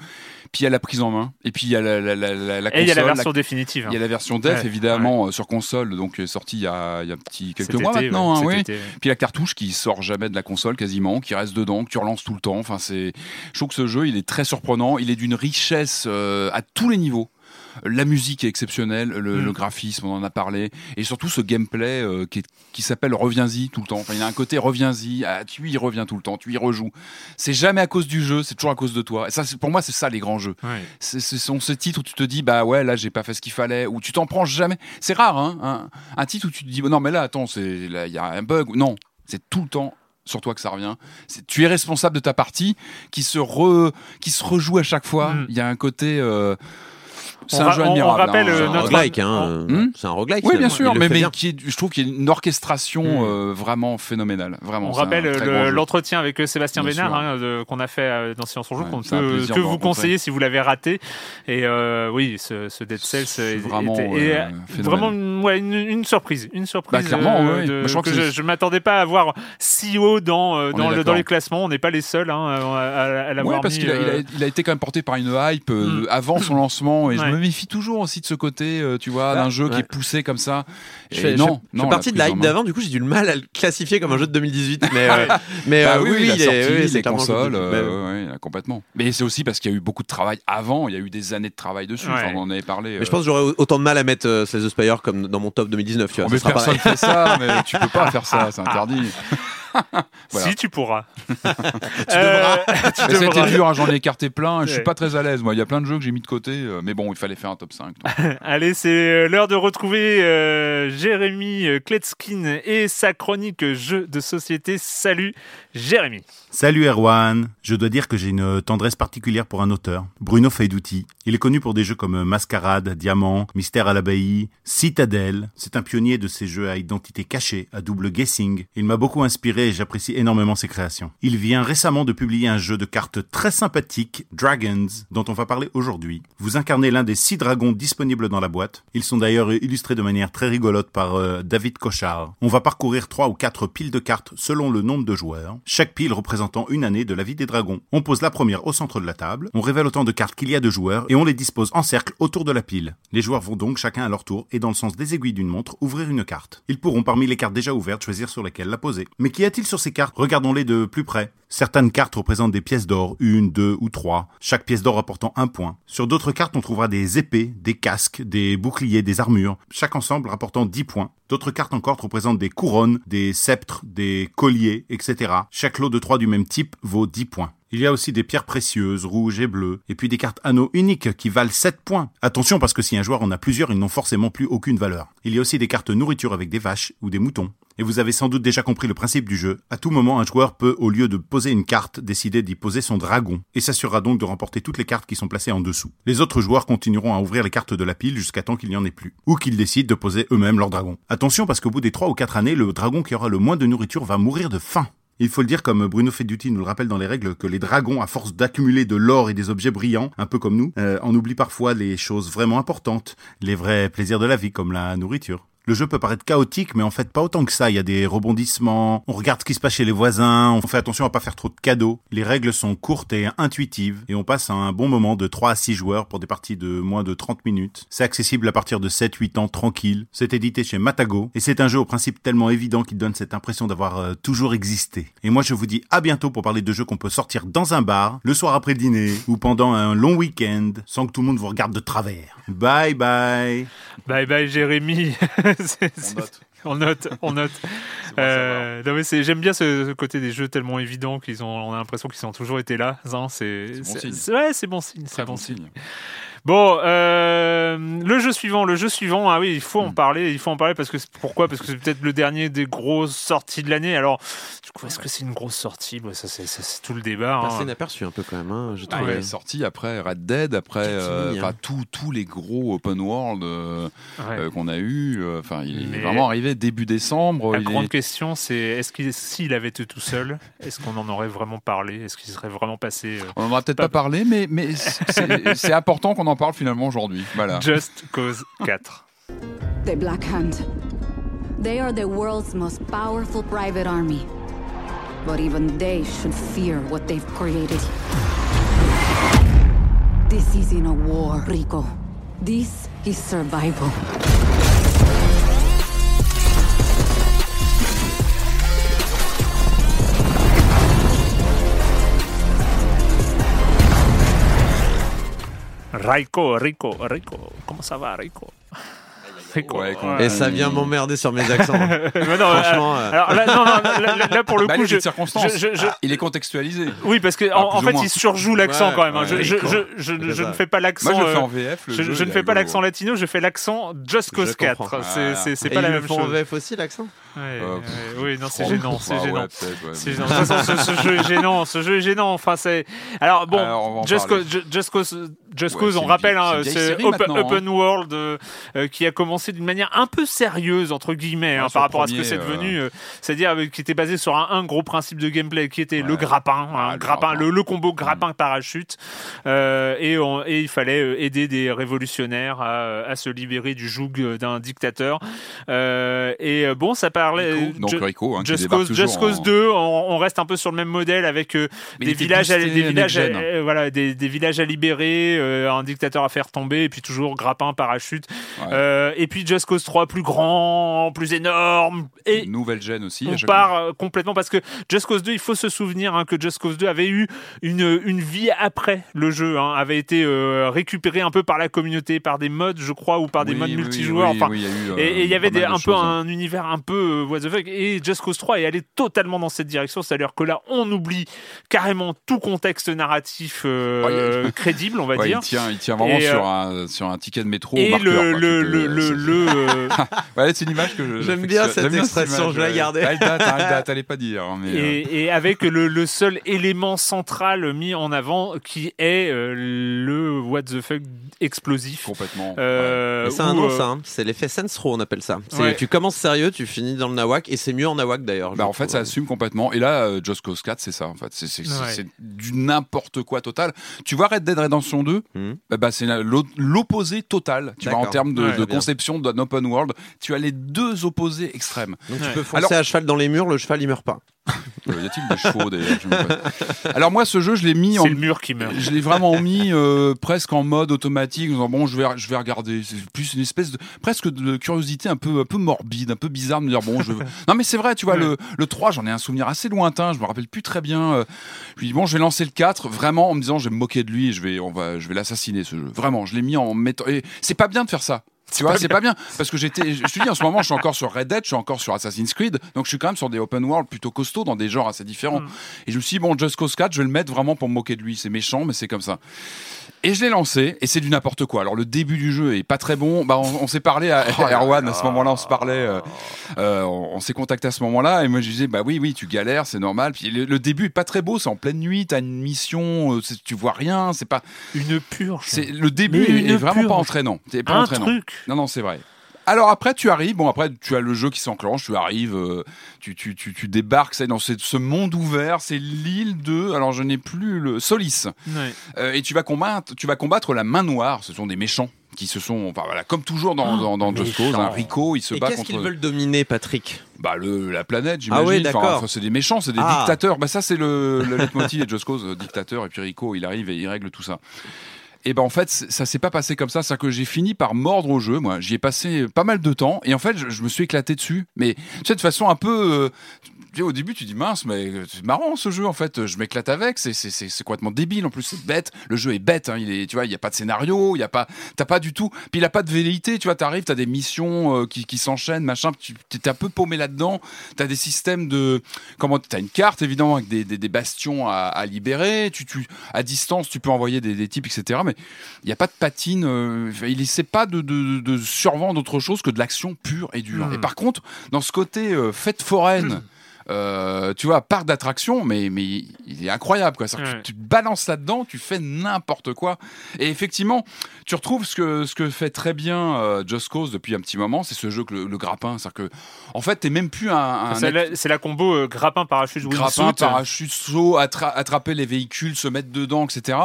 Puis il y a la prise en main. Et puis il y a la, la, la, la, la Et il y a la console, version définitive. hein. Il y a la version def Ouais, évidemment sur console, donc euh, sortie il y a, il y a un petit quelques Cet mois été, maintenant, ouais, hein, été. Puis la cartouche qui sort jamais de la console quasiment, qui reste dedans, que tu relances tout le temps. Enfin, c'est, je trouve que ce jeu, il est très surprenant. Il est d'une richesse euh, à tous les niveaux. La musique est exceptionnelle, le, Mm. le graphisme, on en a parlé, et surtout ce gameplay euh, qui, est- qui s'appelle Reviens-y tout le temps. Enfin, il y a un côté Reviens-y, ah, tu y reviens tout le temps, tu y rejoues. C'est jamais à cause du jeu, c'est toujours à cause de toi. Et ça, pour moi, c'est ça les grands jeux. Ce sont ces titres où tu te dis, bah ouais, là, j'ai pas fait ce qu'il fallait, ou tu t'en prends jamais. C'est rare, hein, un, un titre où tu te dis, non, mais là, attends, il y a un bug. Non, c'est tout le temps sur toi que ça revient. Tu es responsable de ta partie qui se, re, qui se rejoue à chaque fois. Mm. Il y a un côté. euh, c'est On un ra- jeu on- on admirable. rappelle, hein. C'est euh, un notre- roguelike, hein. Hmm C'est un roguelike. Oui, bien sûr, mais, mais bien. qui est- je trouve qu'il y a une orchestration Mm. euh, vraiment phénoménale. Vraiment, On c'est un rappelle le- l'entretien avec euh, Sébastien Bien Bénard hein, qu'on a fait euh, dans Silence on joue, Ouais, qu'on c'est un peut- plaisir que vous conseillez si vous l'avez raté. Et euh, oui, ce, ce Dead Cells est, vraiment, était- euh, est phénoménal. vraiment une, ouais, une, une surprise, une surprise Bah, clairement, euh, oui. de- je crois que que je, c'est- je m'attendais pas à voir si haut dans euh, le- les classements. On n'est pas les seuls hein, à, à- à l'avoir Oui, parce qu'il a, euh, été quand même porté par une hype euh, Mm. avant son lancement et Ouais. je me méfie toujours aussi de ce côté, euh, tu vois, d'un jeu qui est poussé comme ça. Je fais, non, je je non, fais partie de la hype d'avant, du coup j'ai du mal à le classifier comme un jeu de 2018. Mais, euh, mais Bah euh, oui, oui, oui, il oui, les consoles, mais- complètement. Mais c'est aussi parce qu'il y a eu beaucoup de travail avant, il y a eu des années de travail dessus, on en avait parlé. Mais je pense que j'aurais autant de mal à mettre Slay the Spire comme dans mon top 2019. Tu vois, mais ça sera personne fait ça, mais tu peux pas faire ça, c'est interdit. Voilà. Si tu pourras. Tu Euh, devras. devras. C'était dur, hein, j'en ai écarté plein, et je suis Ouais. pas très à l'aise. Moi, il y a plein de jeux que j'ai mis de côté, euh, mais bon, il fallait faire un top 5. donc. Allez, c'est euh, l'heure de retrouver euh, Jérémy euh, Kletskin et sa chronique jeux de société. Salut Jérémy. Salut Erwan, je dois dire que j'ai une tendresse particulière pour un auteur, Bruno Faiduti. Il est connu pour des jeux comme Mascarade, Diamant, Mystère à l'abbaye, Citadel. C'est un pionnier de ces jeux à identité cachée, à double guessing. Il m'a beaucoup inspiré et j'apprécie énormément ses créations. Il vient récemment de publier un jeu de cartes très sympathique, Dragons, dont on va parler aujourd'hui. Vous incarnez l'un des six dragons disponibles dans la boîte. Ils sont d'ailleurs illustrés de manière très rigolote par euh, David Cochard. On va parcourir trois ou quatre piles de cartes selon le nombre de joueurs, chaque pile une année de la vie des dragons. On pose la première au centre de la table, on révèle autant de cartes qu'il y a de joueurs et on les dispose en cercle autour de la pile. Les joueurs vont donc chacun à leur tour et dans le sens des aiguilles d'une montre ouvrir une carte. Ils pourront parmi les cartes déjà ouvertes choisir sur lesquelles la poser. Mais qu'y a-t-il sur ces cartes? Regardons-les de plus près. Certaines cartes représentent des pièces d'or, une, deux ou trois, chaque pièce d'or apportant un point. Sur d'autres cartes, on trouvera des épées, des casques, des boucliers, des armures, chaque ensemble rapportant 10 points. D'autres cartes encore représentent des couronnes, des sceptres, des colliers, etc. Chaque lot de trois du même type vaut 10 points. Il y a aussi des pierres précieuses, rouges et bleues, et puis des cartes anneaux uniques qui valent 7 points. Attention parce que si un joueur en a plusieurs, ils n'ont forcément plus aucune valeur. Il y a aussi des cartes nourriture avec des vaches ou des moutons. Et vous avez sans doute déjà compris le principe du jeu. À tout moment, un joueur peut, au lieu de poser une carte, décider d'y poser son dragon, et s'assurera donc de remporter toutes les cartes qui sont placées en dessous. Les autres joueurs continueront à ouvrir les cartes de la pile jusqu'à temps qu'il n'y en ait plus, ou qu'ils décident de poser eux-mêmes leur dragon. Attention parce qu'au bout des 3 ou 4 années, le dragon qui aura le moins de nourriture va mourir de faim. Il faut le dire comme Bruno Feduti nous le rappelle dans les règles que les dragons, à force d'accumuler de l'or et des objets brillants, un peu comme nous, euh, en oublient parfois les choses vraiment importantes, les vrais plaisirs de la vie comme la nourriture. Le jeu peut paraître chaotique, mais en fait pas autant que ça. Il y a des rebondissements, on regarde ce qui se passe chez les voisins, on fait attention à pas faire trop de cadeaux. Les règles sont courtes et intuitives, et on passe un bon moment de 3 à 6 joueurs pour des parties de moins de 30 minutes. C'est accessible à partir de 7-8 ans tranquille. C'est édité chez Matago, et c'est un jeu au principe tellement évident qu'il donne cette impression d'avoir euh, toujours existé. Et moi je vous dis à bientôt pour parler de jeux qu'on peut sortir dans un bar, le soir après le dîner, ou pendant un long week-end, sans que tout le monde vous regarde de travers. Bye bye Bye bye Jérémy. On note. on note, on Euh, non, mais c'est- J'aime bien ce, ce côté des jeux tellement évidents qu'ils ont, on a l'impression qu'ils ont toujours été là. hein, C'est bon signe. ouais, c'est bon signe. Très bon bon signe. signe. Bon, euh, le jeu suivant, le jeu suivant. Ah oui, il faut en Hmm. parler. Il faut en parler parce que c'est- pourquoi? Parce que c'est peut-être le dernier des grosses sorties de l'année. Alors, du coup, est-ce que c'est une grosse sortie? Bah, Ça, c'est ça, c'est tout le débat. hein. Passé inaperçu un peu quand même, hein, je Ah, trouve. il est sorti après Red Dead, après euh, hein. tous tous les gros open world euh, Ouais. euh, qu'on a eu. euh, Enfin, il Mais- est vraiment arrivé début décembre. La grande est- question, c'est est-ce qu'il s'il avait été tout seul, est-ce qu'on en aurait vraiment parlé? Est-ce qu'il serait vraiment passé euh, On en aura peut-être Pas- pas parlé, mais, mais c'est c'est important qu'on en parle finalement aujourd'hui. Voilà. Just Cause 4 The Black Hand. They are the world's most powerful private army. But even they should fear what they've created. This isn't a war, Rico. This is survival. Raiko, Rico, Rico, comment ça va, Rico Ouais, Et ça vient m'emmerder sur mes accents. hein. Mais non, Franchement, euh, euh, alors là, non, non, là, là- là, pour le Bah, coup, je, je- je- Ah, il est contextualisé. oui, parce que Ah, en, fait, moins. il surjoue l'accent Ouais, quand même. hein. Je, ne fais pas l'accent. Moi, je le fais euh, en VF. le je, jeu, je il ne fais pas l'accent latino, je fais l'accent Just Cause Je 4. comprends. C'est Voilà. c'est- c'est Et pas la même font en chose. VF aussi, l'accent ouais, oui, non, c'est Oh, gênant, c'est gênant. peut-être, ouais, C'est mais- gênant. De toute façon, ce, jeu est gênant. Ce jeu est gênant. Enfin, c'est. Alors bon, Just. Cause, Ju- Just Cause, on rappelle, hein, c'est open, world qui a commencé d'une manière un peu sérieuse entre guillemets hein, par rapport à ce que c'est euh, devenu. euh, C'est-à-dire qui était basé sur un, un gros principe de gameplay qui était le grappin, Ah, le grappin, grappin. le, le combo grappin parachute, euh, et, on- et il fallait aider des révolutionnaires à, à se libérer du joug d'un dictateur. Et bon, ça parlait. Rico, donc Ju- Rico, hein, Just Cause, toujours Just Cause en- 2, on, on reste un peu sur le même modèle avec euh, des villages, à, des villages, à- euh, voilà, des, des villages à libérer, euh, un dictateur à faire tomber, et puis toujours grappin, parachute. Ouais. Et puis Just Cause 3 plus grand, plus énorme, et Nouvelle gêne aussi. on part euh, complètement parce que Just Cause 2, il faut se souvenir hein, que Just Cause 2 avait eu une, une vie après le jeu, hein, avait été euh, récupéré un peu par la communauté, par des mods, je crois, ou par des Oui, oui, multijoueurs. oui, enfin, oui, il y a eu, et il y avait des, un peu hein. un univers un peu euh, what the fuck. Et Just Cause 3 est allé totalement dans cette direction. C'est-à-dire que là, on oublie carrément tout contexte narratif euh, crédible, on va Ouais, dire. il tient, il tient vraiment Et, sur, un, sur un ticket de métro. Et marqueur, le, quoi, le, qui te- le, le, c'est- le, euh, Ouais, c'est une image que je- J'aime bien cette expression, image, je la gardais. Elle date, hein, elle date, elle est pas dire. hein, euh, et, avec le, le seul élément central mis en avant qui est euh, le what the fuck explosif. complètement. ouais. Euh, c'est un nom, euh, ça. hein. C'est l'effet Sense Row, on appelle ça. Ouais. Tu commences sérieux, tu finis dans le nawak, et c'est mieux en nawak d'ailleurs. Bah, en fait, ça assume complètement. Et là, euh, Just Cause 4, c'est ça. En fait, c'est du n'importe quoi total. Tu vois Red Dead Redemption 2, Mhm. bah, bah, c'est l'opposé total. Tu vois en termes de, Ouais, de très d'un open world, tu as les deux opposés extrêmes. Donc Ouais. tu peux foncer Alors- à cheval dans les murs, le cheval il meurt pas. Euh, y a-t-il des chevaux d'ailleurs. Alors moi, ce jeu, je l'ai mis en C'est le mur qui meurt. Je l'ai vraiment mis euh, presque en mode automatique, en disant bon, je vais, je vais regarder. C'est plus une espèce de presque de curiosité un peu, un peu morbide, un peu bizarre de me dire bon, je. Non mais c'est vrai, tu vois le, le 3, j'en ai un souvenir assez lointain, je me rappelle plus très bien. euh, je dis bon, je vais lancer le 4, vraiment en me disant je vais me moquer de lui, et je vais, on va, je vais l'assassiner ce jeu. Vraiment, je l'ai mis en mettant. Et c'est pas bien de faire ça. Tu vois, c'est pas bien. Parce que j'étais, je te dis, en ce moment, je suis encore sur Red Dead, je suis encore sur Assassin's Creed. Donc, je suis quand même sur des open world plutôt costauds dans des genres assez différents. Mm. Et je me suis dit, bon, Just Cause 4, je vais le mettre vraiment pour me moquer de lui. C'est méchant, mais c'est comme ça. Et je l'ai lancé, et c'est du n'importe quoi. Alors, le début du jeu est pas très bon. Bah, on, on s'est parlé à Oh Erwan, à ce moment-là, on se parlait, euh, euh, on, on s'est contacté à ce moment-là, et moi, je disais, bah oui, oui, tu galères, c'est normal. Puis le, le début est pas très beau, c'est en pleine nuit, t'as une mission, euh, tu vois rien, c'est pas, Une purge. c'est, le début est, vraiment pas entraînant. C'est pas un entraînant. truc. Non, non, c'est vrai. Alors après, tu arrives. Bon, après, tu as le jeu qui s'enclenche. Tu arrives, euh, tu, tu, tu, tu débarques ça, dans ce, ce monde ouvert. C'est l'île de. Alors, je n'ai plus le Solis. Ouais. Euh, et tu vas combattre, tu vas combattre la main noire. Ce sont des méchants qui se sont, enfin voilà, comme toujours dans, dans, dans Just Cause, hein, Rico, il se Et bat qu'est-ce contre qu'ils veulent dominer, Patrick? Bah, le, la planète, j'imagine. Ah ouais, Enfin, d'accord. enfin, c'est des méchants, c'est des Ah. dictateurs. Bah ça, c'est le, le leitmotiv des Just Cause, euh, dictateur. Et puis Rico, il arrive et il règle tout ça. Et ben en fait, ça s'est pas passé comme ça. C'est que j'ai fini par mordre au jeu. Moi, j'y ai passé pas mal de temps. Et en fait, je, me suis éclaté dessus. Mais tu sais, de façon un peu. euh, sais, au début, tu dis mince, mais c'est marrant ce jeu en fait. Je m'éclate avec. C'est c'est c'est c'est complètement débile. En plus, c'est bête. Le jeu est bête. Hein. Il est, tu vois, il y a pas de scénario. Il y a pas. T'as pas du tout. Puis il a pas de velléité. Tu vois, t'arrives, t'as des missions euh, qui qui s'enchaînent, machin. Tu t'es un peu paumé là-dedans. T'as des systèmes de comment T'as une carte évidemment avec des, des, des bastions à, à libérer. Tu, tu à distance, tu peux envoyer des, des types, etc. Mais il n'y a pas de patine. euh, il essaie pas de, de, de survendre autre chose que de l'action pure et dure. Et par contre, dans ce côté euh, fête foraine. Euh, tu vois, parc d'attractions, mais, mais il est incroyable, quoi. Ouais. Tu, tu te balances là-dedans, tu fais n'importe quoi. Et effectivement, tu retrouves ce que, ce que fait très bien euh, Just Cause depuis un petit moment, c'est ce jeu que le, le grappin. C'est-à-dire que, en fait, t'es même plus un, un C'est la, c'est la combo euh, grappin parachute grappin, parachute, saut, attra- attraper les véhicules, se mettre dedans, etc.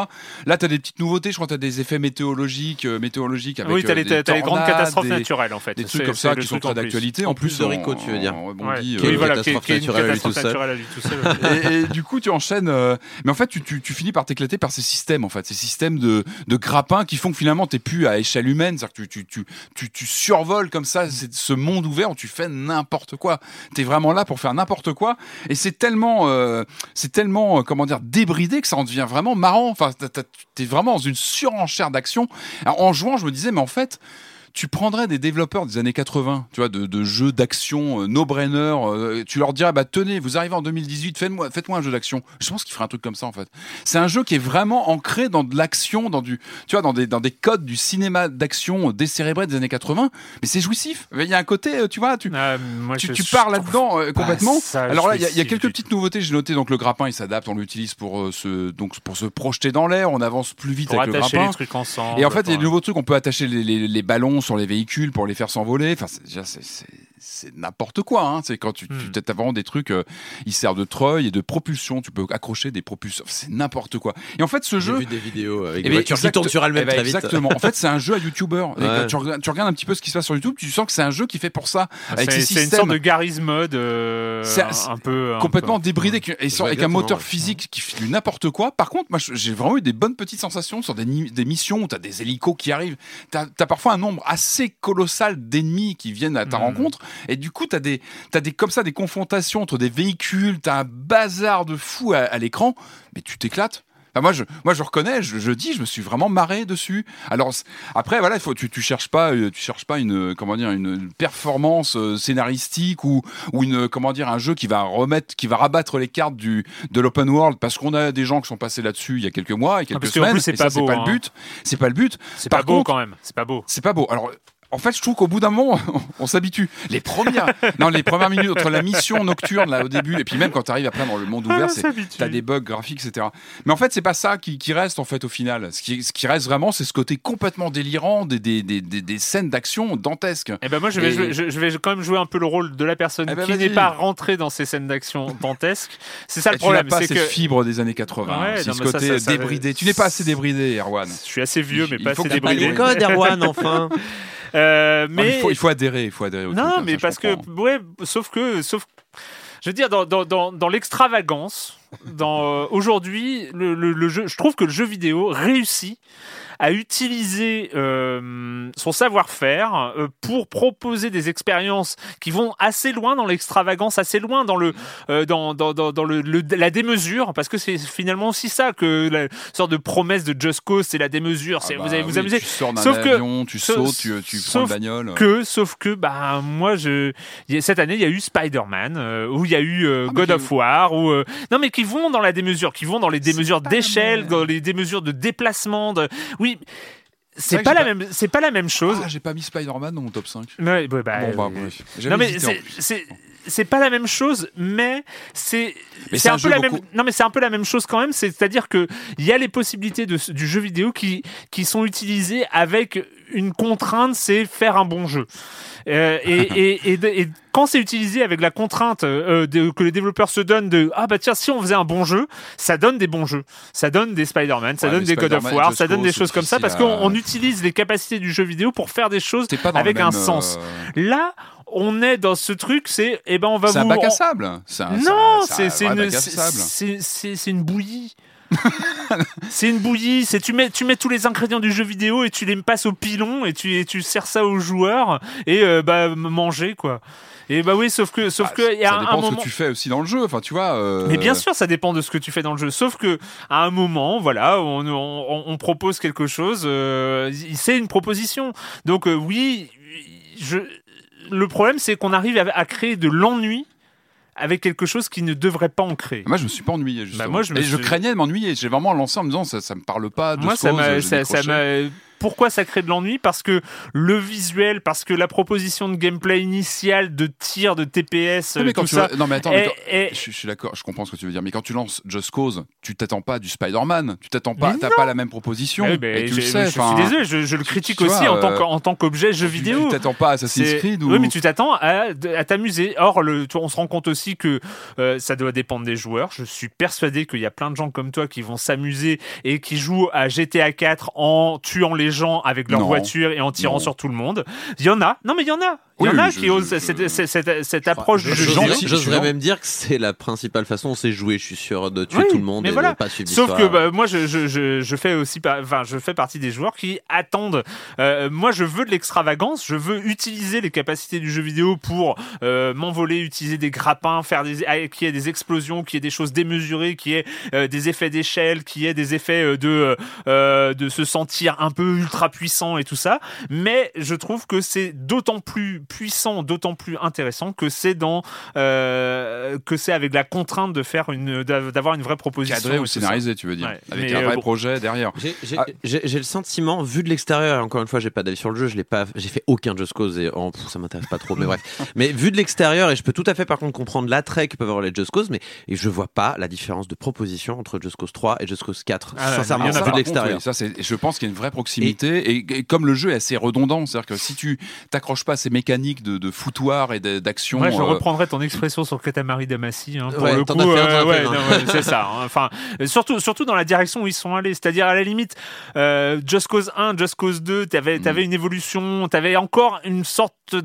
Là, tu as des petites nouveautés. Je crois que tu as des effets météorologiques, euh, météorologiques avec Oui, t'as euh, les, des t'as les grandes catastrophes des, naturelles en fait. des C'est- trucs comme c'est ça qui sont très d'actualité. En plus de Rico, tu veux dire. rebondit, une voilà, qui est une à lui tout seul. naturelle à lui tout seul. et, et du coup, tu enchaînes. euh, mais en fait, tu, tu, tu finis par t'éclater par ces systèmes, en fait, ces systèmes de, de grappins qui font que finalement, t'es plus à échelle humaine. C'est-à-dire que tu, tu, tu, tu, tu survoles comme ça c'est ce monde ouvert où tu fais n'importe quoi. T'es vraiment là pour faire n'importe quoi. Et c'est tellement, euh, c'est tellement, euh, comment dire, débridé que ça en devient vraiment marrant. Enfin, t'es vraiment dans une surenchère d'action. Alors, En jouant, je me disais, mais en fait. Tu prendrais des développeurs des années 80, tu vois, de, de jeux d'action euh, no-brainer. euh, tu leur dirais, bah tenez, vous arrivez en 2018, faites-moi faites-moi un jeu d'action. Je pense qu'il ferait un truc comme ça en fait. C'est un jeu qui est vraiment ancré dans de l'action, dans du, tu vois, dans des, dans des codes du cinéma d'action décérébré des années 80. Mais c'est jouissif. Il y a un côté, euh, tu vois, tu, Ah, moi, tu, je- tu je pars là-dedans euh, complètement. Alors là, il y, a- y quelques petites nouveautés. J'ai noté donc le grappin, il s'adapte, on l'utilise pour euh, se donc pour se projeter dans l'air. On avance plus vite pour avec le grappin. les trucs ensemble. Et en fait, il y a de nouveaux trucs. On peut attacher les, les- les ballons sur les véhicules pour les faire s'envoler. Enfin, c'est- c'est- n'importe quoi. Hein. C'est quand tu, Hmm. tu as vraiment des trucs. euh, il sert de treuil et de propulsion. Tu peux accrocher des propulseurs. C'est n'importe quoi. Et en fait, ce J'ai jeu. vu des vidéos avec Eh des ben, voitures qui exact- tournent sur elles-mêmes eh ben, très vite. Exactement. En fait, c'est un jeu à YouTuber. Et Ouais. tu, regardes, tu regardes un petit peu ce qui se passe sur YouTube, tu sens que c'est un jeu qui fait pour ça. avec c'est ces c'est une sorte de Garry's Mode euh, un, un peu un complètement peu- débridé qui- et sur- avec un moteur ouais. physique qui fait n'importe quoi. Par contre, moi, j'ai vraiment eu des bonnes petites sensations sur des, des missions où tu as des hélicos qui arrivent. Tu as, parfois un nombre assez colossal d'ennemis qui viennent à ta Mhm. rencontre. Et du coup, tu as, des, t'as des, comme ça des confrontations entre des véhicules. Tu as un bazar de fou à, à l'écran. Mais tu t'éclates. Enfin, moi, je, moi, je reconnais, je, je dis, je me suis vraiment marré dessus. Alors après, voilà, il faut, tu, tu cherches pas, euh, tu cherches pas une, comment dire, une performance euh, scénaristique ou, ou une, comment dire, un jeu qui va remettre, qui va rabattre les cartes du, de l'open world parce qu'on a des gens qui sont passés là-dessus il y a quelques mois et quelques Ah, parce semaines. plus, c'est pas pas hein. le but. C'est pas le but. C'est pas beau contre- quand même. C'est pas beau. C'est pas beau. Alors. En fait, je trouve qu'au bout d'un moment, on s'habitue. Les premières, non, les premières minutes entre la mission nocturne là au début et puis même quand tu arrives après dans le monde Ah, ouvert, c'est T'as des bugs graphiques, etc. Mais en fait, c'est pas ça qui, qui reste en fait au final. Ce qui, ce qui reste vraiment, c'est ce côté complètement délirant des, des, des, des, des scènes d'action dantesques. Eh ben moi je vais, Et- jouer- je, je vais quand même jouer un peu le rôle de la personne Eh ben, qui n'est pas rentrée dans ces scènes d'action dantesques. C'est ça Et le tu n'as problème, pas c'est cette que fibre des années 80. Ouais, c'est ce côté ça, ça- débridé. Tu n'es pas assez débridé, Erwan. je suis assez vieux mais Il pas assez t'as pas débridé. les codes, Erwan, enfin. Euh, Mais... il, faut, il faut adhérer, il faut adhérer au non, truc, hein, mais ça, parce que ouais, sauf que sauf je veux dire dans dans dans, dans l'extravagance dans euh, aujourd'hui, le, le- le jeu, je trouve que le jeu vidéo réussit à utiliser euh, son savoir-faire euh, pour proposer des expériences qui vont assez loin dans l'extravagance, assez loin dans le euh, dans, dans, dans, dans le, le- la démesure, parce que c'est finalement aussi ça que la sorte de promesse de Just Cause, c'est la démesure. C'est Ah vous bah allez vous oui, amuser. Tu sors d'un Sauf que- avion, tu sauf- sautes, tu, tu prends une bagnole. que, sauf que, bah, moi, je, cette année, il y a eu Spider-Man, euh, où il y a eu euh, Ah, God of War, ou euh, non, mais qui vont dans la démesure, qui vont dans les démesures d'échelle, dans les démesures de déplacement, de, oui. C'est pas la même, c'est pas la même chose. Ah, j'ai pas mis Spider-Man dans mon top 5. Ouais, bah, bon, bah, euh, bref. J'avais non mais c'est-. C'est pas la même chose, mais c'est c'est un, un peu la même. Non mais c'est un peu la même chose quand même. C'est-à-dire que il y a les possibilités de, du jeu vidéo qui qui sont utilisées avec une contrainte, c'est faire un bon jeu. Euh, et, et, et, quand c'est utilisé avec la contrainte euh, de- que les développeurs se donnent de ah bah tiens si on faisait un bon jeu, ça donne des bons jeux, ça donne des Spider-Man, ça Ouais, donne des God of War, ça donne des choses comme ça parce qu'on utilise les capacités du jeu vidéo pour faire des choses avec un même, sens. euh, Là, on est dans ce truc, c'est eh ben on va C'est un bac à sable. Un- non, c'est une, c'est- une bouillie. c'est une bouillie. C'est tu mets tu mets tous les ingrédients du jeu vidéo et tu les passes au pilon et tu et tu sers ça aux joueurs et euh, bah manger quoi. Et bah oui, sauf que sauf Ah, que y a ça un, dépend un de ce que tu fais aussi dans le jeu. Enfin, tu vois. euh, Mais bien sûr, ça dépend de ce que tu fais dans le jeu. Sauf que à un moment, voilà, on, on- on propose quelque chose. euh, c'est une proposition. Donc euh, oui, je. Le problème, c'est qu'on arrive à, à créer de l'ennui avec quelque chose qui ne devrait pas en créer. Moi, je me suis pas ennuyé. Justement. Bah, moi, je me Et je craignais de m'ennuyer. J'ai vraiment lancé en me disant ça, ça me parle pas. de Moi, ça Cause, ça, ça Pourquoi ça crée de l'ennui? Parce que le visuel, parce que la proposition de gameplay initiale de tir, de TPS, Non, mais quand tout tu ça. non mais attends, mais est- quand- est- je, je suis d'accord, je comprends ce que tu veux dire. Mais quand tu lances Just Cause, tu t'attends pas du Spider-Man, tu t'attends pas, t'as pas la même proposition. Et tu le sais. je suis désolé, je, je le critique tu aussi vois, en tant euh, que- en tant qu'objet jeu vidéo. Tu t'attends pas à Assassin's Creed ou. Oui, mais tu t'attends à, à t'amuser. Or, le, on se rend compte aussi que euh, ça doit dépendre des joueurs. Je suis persuadé qu'il y a plein de gens comme toi qui vont s'amuser et qui jouent à GTA 4 en tuant les gens avec leur Non. voiture et en tirant Non. sur tout le monde. Il y en a. Non, mais il y en a. Il y en a qui osent cette, cette- cette- cette approche du Je- jeu J'oserais même dire que c'est la principale façon, c'est jouer. Je suis sûr de tuer tout le monde mais et voilà. de pas suivre Sauf que bah, moi, je, je, je, je fais aussi, enfin, je fais partie des joueurs qui attendent. euh, moi, je veux de l'extravagance. Je veux utiliser les capacités du jeu vidéo pour euh, m'envoler, utiliser des grappins, faire des, ah, qu'il y ait des explosions, qu'il y ait des choses démesurées, qu'il y ait euh, des effets d'échelle, qu'il y ait des effets de euh, de se sentir un peu ultra puissant et tout ça. Mais je trouve que c'est d'autant plus puissant, d'autant plus intéressant que c'est dans euh, que c'est avec la contrainte de faire une d'avoir une vraie proposition. cadré ou ça. scénarisé, tu veux dire, Ouais. avec Mais, un euh, vrai bon. projet derrière. J'ai- J'ai Ah. le sentiment, vu de l'extérieur, et encore une fois, j'ai pas d'avis sur le jeu, je l'ai pas, j'ai fait aucun Just Cause et oh, pff, ça m'intéresse pas trop, mais bref. Mais vu de l'extérieur, et je peux tout à fait par contre comprendre l'attrait que peuvent avoir les Just Cause, mais et je vois pas la différence de proposition entre Just Cause 3 et Just Cause 4. Ah ouais, sincèrement, il y en a vu de l'extérieur. oui, ça, c'est, je pense qu'il y a une vraie proximité et, et comme le jeu est assez redondant, c'est-à-dire que si tu t'accroches pas à ces mécaniques de, de foutoir et d'action, Moi, je euh, reprendrai ton expression sur Katamari Damacy. Hein, pour Ouais, le coup, as ouais, ouais, c'est ça. hein. Enfin, euh, surtout, surtout dans la direction où ils sont allés. C'est-à-dire, à la limite, euh, Just Cause 1, Just Cause 2, t'avais, Mm. avais une évolution, t'avais encore une sorte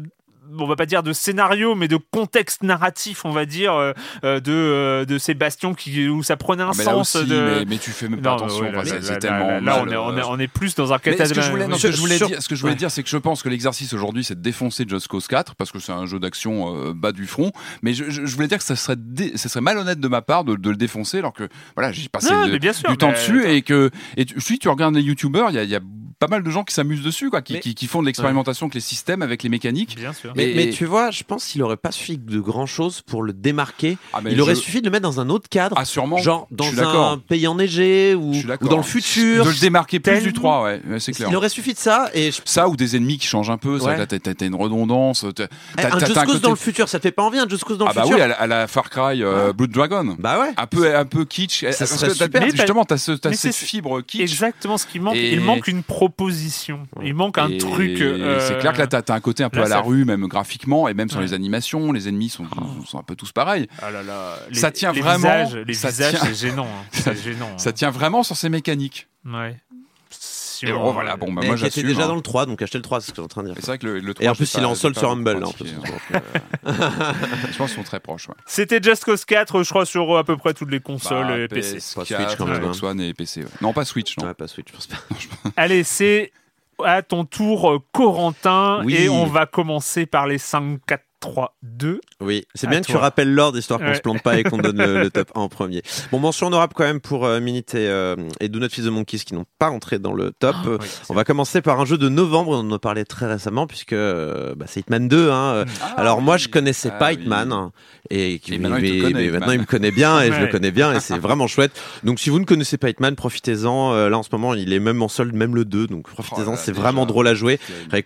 on va pas dire de scénario, mais de contexte narratif, on va dire, euh, euh, de, euh, de ces bastions qui, où ça prenait un ah, mais là sens aussi, de. mais, mais tu fais même pas Non, attention. ouais, là, c'est, là, tellement là, on, est, on, est, on est plus dans un Mais ce que je voulais, non, ce que je voulais sur- dire, ce que je voulais ouais. dire, c'est que je pense que l'exercice aujourd'hui, c'est de défoncer Just Cause 4 parce que c'est un jeu d'action euh, bas du front. Mais je, je- je voulais dire que ça serait, dé- ça serait malhonnête de ma part de, de le défoncer alors que voilà, j'ai passé Non, de- mais bien sûr, du temps mais- dessus et que et tu, si tu regardes les youtubeurs, il y a, il y a pas mal de gens qui s'amusent dessus, quoi, qui, Mais- qui, qui font de l'expérimentation avec les systèmes, avec les mécaniques. Bien sûr. Mais, Et- mais tu vois, je pense qu'il aurait pas suffi de grand chose pour le démarquer. Ah, Il aurait je- suffi de le mettre dans un autre cadre, Ah, sûrement. genre dans un pays enneigé ou, ou dans le futur. De le démarquer plus Tellement. du 3, ouais, ouais, c'est clair. Il aurait suffi de ça et je- Ça ou des ennemis qui changent un peu, ça, Ouais. t'as, une redondance. t'as- Eh, t'as- un Just Cause côté- dans le futur, ça te fait pas envie un Just Cause dans Ah le bah futur oui, à la, à la Far Cry euh, Blood Dragon. Bah ouais. un peu un peu kitsch Ça serait super. Justement t'as cette fibre kitsch Exactement ce qui manque. Il manque une proposition. Il manque un Et truc. euh, c'est clair que là t'as, t'as un côté un peu là, à la ça- rue même graphiquement et même sur Ouais. les animations les ennemis sont, sont un peu tous pareils Ah là là, les- Ça tient les vraiment- Visages, les ça visages, tient- c'est gênant. hein. C'est gênant. ça hein. tient vraiment sur ces mécaniques Ouais. Version. Et bon, voilà, bon, bah, moi qui était déjà hein. dans le 3, donc achetez le 3, c'est ce que je suis en train de dire. Et C'est vrai que le, le 3, Et en plus, il est en pas sur Humble, hein, en plus. donc, euh, je pense qu'ils sont très proches. ouais. C'était Just Cause 4, je crois, sur à peu près toutes les consoles Bah, et PC. PS4, Pas Switch, quand même, Xbox One et PC. ouais. Non, pas Switch, non. Ouais, pas Switch, je pense pas. Allez, c'est à ton tour, Corentin, Oui. et on va commencer par les 5, 4, 3, 2. Oui, c'est bien que tu rappelles l'ordre histoire qu'on Ouais. se plante pas et qu'on donne le, le top 1 en premier. Bon, mention honorable quand même pour euh, Minute et, euh, et Do Not Feed the Monkeys qui n'ont pas entré dans le top. Oui, on va commencer par un jeu de novembre, on en a parlé très récemment puisque euh, bah, c'est Hitman 2. Hein. euh, Ah, Alors moi je connaissais Ah, pas oui. Hitman hein, et, qui- Et maintenant, il te mais- connaît, mais maintenant il me connaît bien et je le connais bien et c'est vraiment chouette. Donc si vous ne connaissez pas Hitman, profitez-en. Euh, là en ce moment il est même en solde, même le 2, donc profitez-en. Oh c'est vraiment drôle à jouer.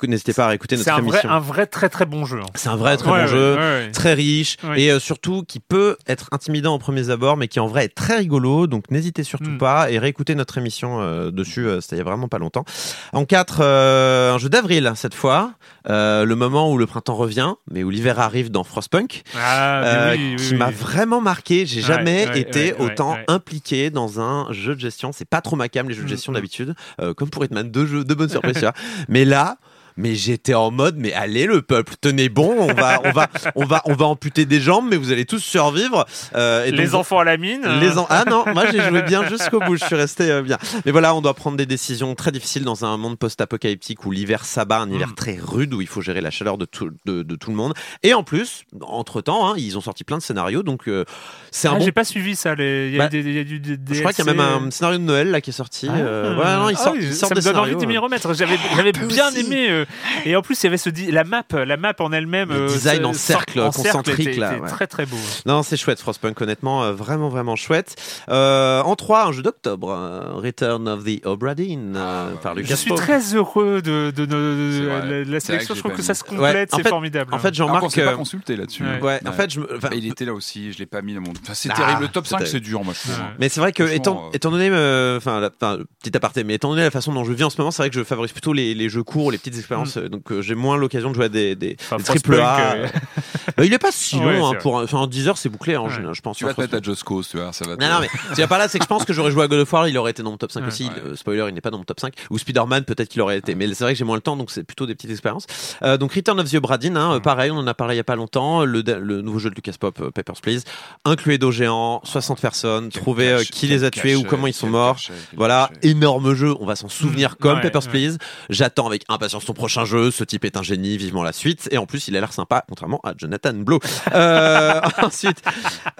N'hésitez pas à réécouter C'est notre émission. un vrai très très bon jeu. hein. C'est un vrai très Ouais, bon ouais, jeu ouais, très riche et euh, surtout qui peut être intimidant au premiers abords mais qui en vrai est très rigolo donc n'hésitez surtout Mm. pas et réécoutez notre émission euh, dessus euh, c'était il y a vraiment pas longtemps. En 4 un jeu d'avril cette fois euh, le moment où le printemps revient mais où l'hiver arrive dans Frostpunk Ah, mais euh, oui, oui, qui oui. m'a vraiment marqué. J'ai jamais été autant impliqué dans un jeu de gestion. C'est pas trop ma cam les jeux de Mm, gestion mm. d'habitude euh, comme pour Hitman deux jeux de bonnes surprises mais là mais j'étais en mode, mais allez le peuple, tenez bon, on va, on va, on va, on va amputer des jambes, mais vous allez tous survivre. Euh, et Les donc- enfants à la mine. euh, les en- Ah non, moi j'ai joué bien jusqu'au bout, je suis resté euh, bien. Mais voilà, on doit prendre des décisions très difficiles dans un monde post-apocalyptique où l'hiver s'abat, un hiver Mm. très rude où il faut gérer la chaleur de tout, de, de tout le monde. Et en plus, entre-temps, hein, ils ont sorti plein de scénarios, donc euh, c'est un Ah, bon J'ai pas suivi ça. les- Il y a, Bah, des, y a du des je crois qu'il y a même un scénario de Noël là qui est sorti. euh, ouais, non, il Ah sort, oui, il ça sort me des donne envie scénarios. de m'y remettre. J'avais, j'avais peu bien aimé. Et en plus, il y avait ce di- la map, la map en elle-même. Le euh, design en cercle en cercle concentrique, était- là, était ouais. Très très beau. Non, c'est chouette, Frostpunk, honnêtement, euh, vraiment, vraiment chouette. Euh, en 3, un jeu d'octobre, euh, Return of the Obra Dinn, euh, Ah, par. Lucas Je suis Pope. très heureux de, de, la, sélection. Je trouve que ça se complète, c'est fait- formidable. En fait, Jean-Marc. s'est pas consulté là-dessus. Ouais. ouais, en fait, je me- enfin, Mais il était là aussi, je l'ai pas mis dans mon. Enfin, c'est Ah, terrible. Le top 5, peut-être. c'est dur, moi. Mais c'est vrai que, étant, étant donné, enfin, petit aparté, mais étant donné la façon dont je vis en ce moment, c'est vrai que je favorise plutôt les, les jeux courts, les petites expériences, euh, donc euh, j'ai moins l'occasion de jouer à des, des, Enfin, des triple A. Euh, il est pas si long, Ouais, hein, pour un, enfin, en 10 heures, c'est bouclé, en Ouais. général, je pense. Tu vas hein, te mettre à Just Cause, tu vois, ça va. te- Non, non, mais tu vas pas là, c'est que je pense que j'aurais joué à God of War, il aurait été dans mon top 5 Ouais. aussi. Ouais. Euh, spoiler, il n'est pas dans mon top 5. Ou Spider-Man, peut-être qu'il aurait été. Mais c'est vrai que j'ai moins le temps, donc c'est plutôt des petites expériences. Euh, donc Return of the Obra Dinn, hein, pareil, on en a parlé il y a pas longtemps. Le, le nouveau jeu de Lucas Pop, euh, Papers, Please. Inclué d'eau géant, 60 personnes, trouver qui les a tués ou comment ils sont morts. Voilà, énorme jeu, on va s'en souvenir Mmh, comme Papers. Please. J'attends avec impatience ton prochain jeu. Ce type est un génie, vivement la suite. Et en plus, il a l'air sympa, contrairement à Jonathan Blow. Euh, ensuite,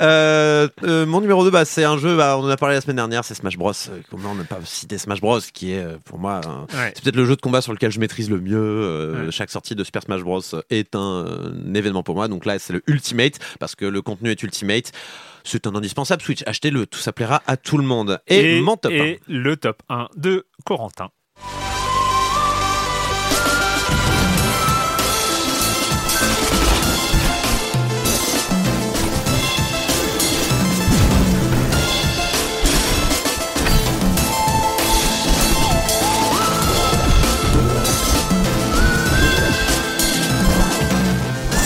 euh, euh, mon numéro 2, bah, c'est un jeu, bah, on en a parlé la semaine dernière, c'est Smash Bros. Comment ne pas citer Smash Bros, qui est pour moi un- Ouais. c'est peut-être le jeu de combat sur lequel je maîtrise le mieux. Ouais. Chaque sortie de Super Smash Bros est un, un événement pour moi. Donc là, c'est le Ultimate parce que le contenu est Ultimate. C'est un indispensable Switch. Achetez-le, tout ça plaira à tout le monde. Et, mon top et le top 1 de Corentin.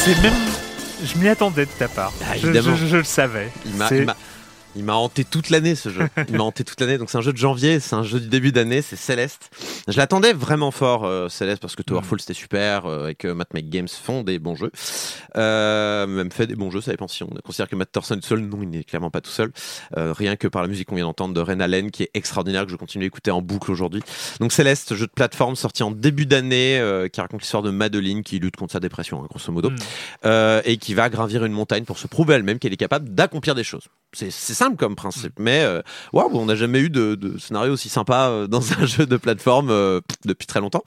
C'est même. Je m'y attendais de ta part. Ah, Je- évidemment. je, je le savais. Il m'a, C'est- il m'a- hanté toute l'année ce jeu. Il m'a hanté toute l'année. Donc c'est un jeu de janvier, c'est un jeu du début d'année, c'est Céleste. Je l'attendais vraiment fort euh, Céleste parce que Towerfall c'était super euh, et que Matt Make Games font des bons jeux. Euh, même fait des bons jeux, ça dépend si on considère que Matt Thorson est seul. Non, il n'est clairement pas tout seul. Euh, rien que par la musique qu'on vient d'entendre de Ren Allen qui est extraordinaire que je continue d'écouter en boucle aujourd'hui. Donc Céleste, jeu de plateforme sorti en début d'année euh, qui raconte l'histoire de Madeline qui lutte contre sa dépression, hein, grosso modo Mm. et qui va gravir une montagne pour se prouver elle-même qu'elle est capable d'accomplir des choses. C'est c'est simple comme principe, mais euh, waouh, on n'a jamais eu de, de scénario aussi sympa euh, dans un jeu de plateforme euh, depuis très longtemps.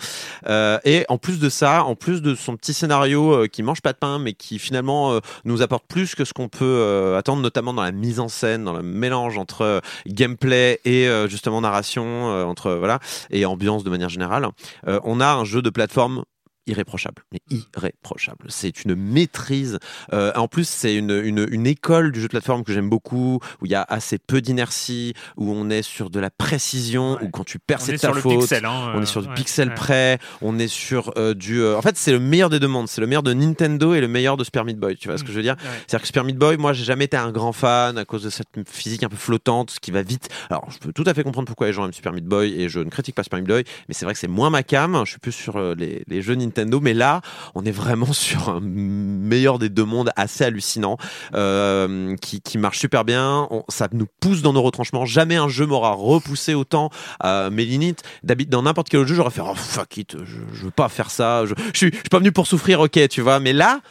Euh, et en plus de ça, en plus de son petit scénario euh, qui mange pas de pain, mais qui finalement euh, nous apporte plus que ce qu'on peut euh, attendre, notamment dans la mise en scène, dans le mélange entre gameplay et euh, justement narration, euh, entre voilà et ambiance de manière générale. Euh, on a un jeu de plateforme irréprochable, mais irréprochable. C'est une maîtrise. Euh, en plus, c'est une, une, une école du jeu de plateforme que j'aime beaucoup, où il y a assez peu d'inertie, où on est sur de la précision, où quand tu perds, c'est ta faute. pixel. hein, On euh, est sur du ouais, pixel ouais. près, on est sur euh, du. euh, En fait, c'est le meilleur des deux mondes. C'est le meilleur de Nintendo et le meilleur de Super Meat Boy. Tu vois ce que je veux dire? Ouais. C'est-à-dire que Super Meat Boy, moi, j'ai jamais été un grand fan à cause de cette physique un peu flottante, qui va vite. Alors, je peux tout à fait comprendre pourquoi les gens aiment Super Meat Boy et je ne critique pas Super Meat Boy, mais c'est vrai que c'est moins ma cam. Je suis plus sur euh, les, les jeux Nintendo, mais là, on est vraiment sur un meilleur des deux mondes assez hallucinant, euh, qui, marche super bien. Ça nous pousse dans nos retranchements. Jamais un jeu m'aura repoussé autant à mes limites. D'habitude, dans n'importe quel autre jeu, j'aurais fait oh fuck it, je, je veux pas faire ça. Je, je suis, je suis pas venu pour souffrir, ok, tu vois. Mais là,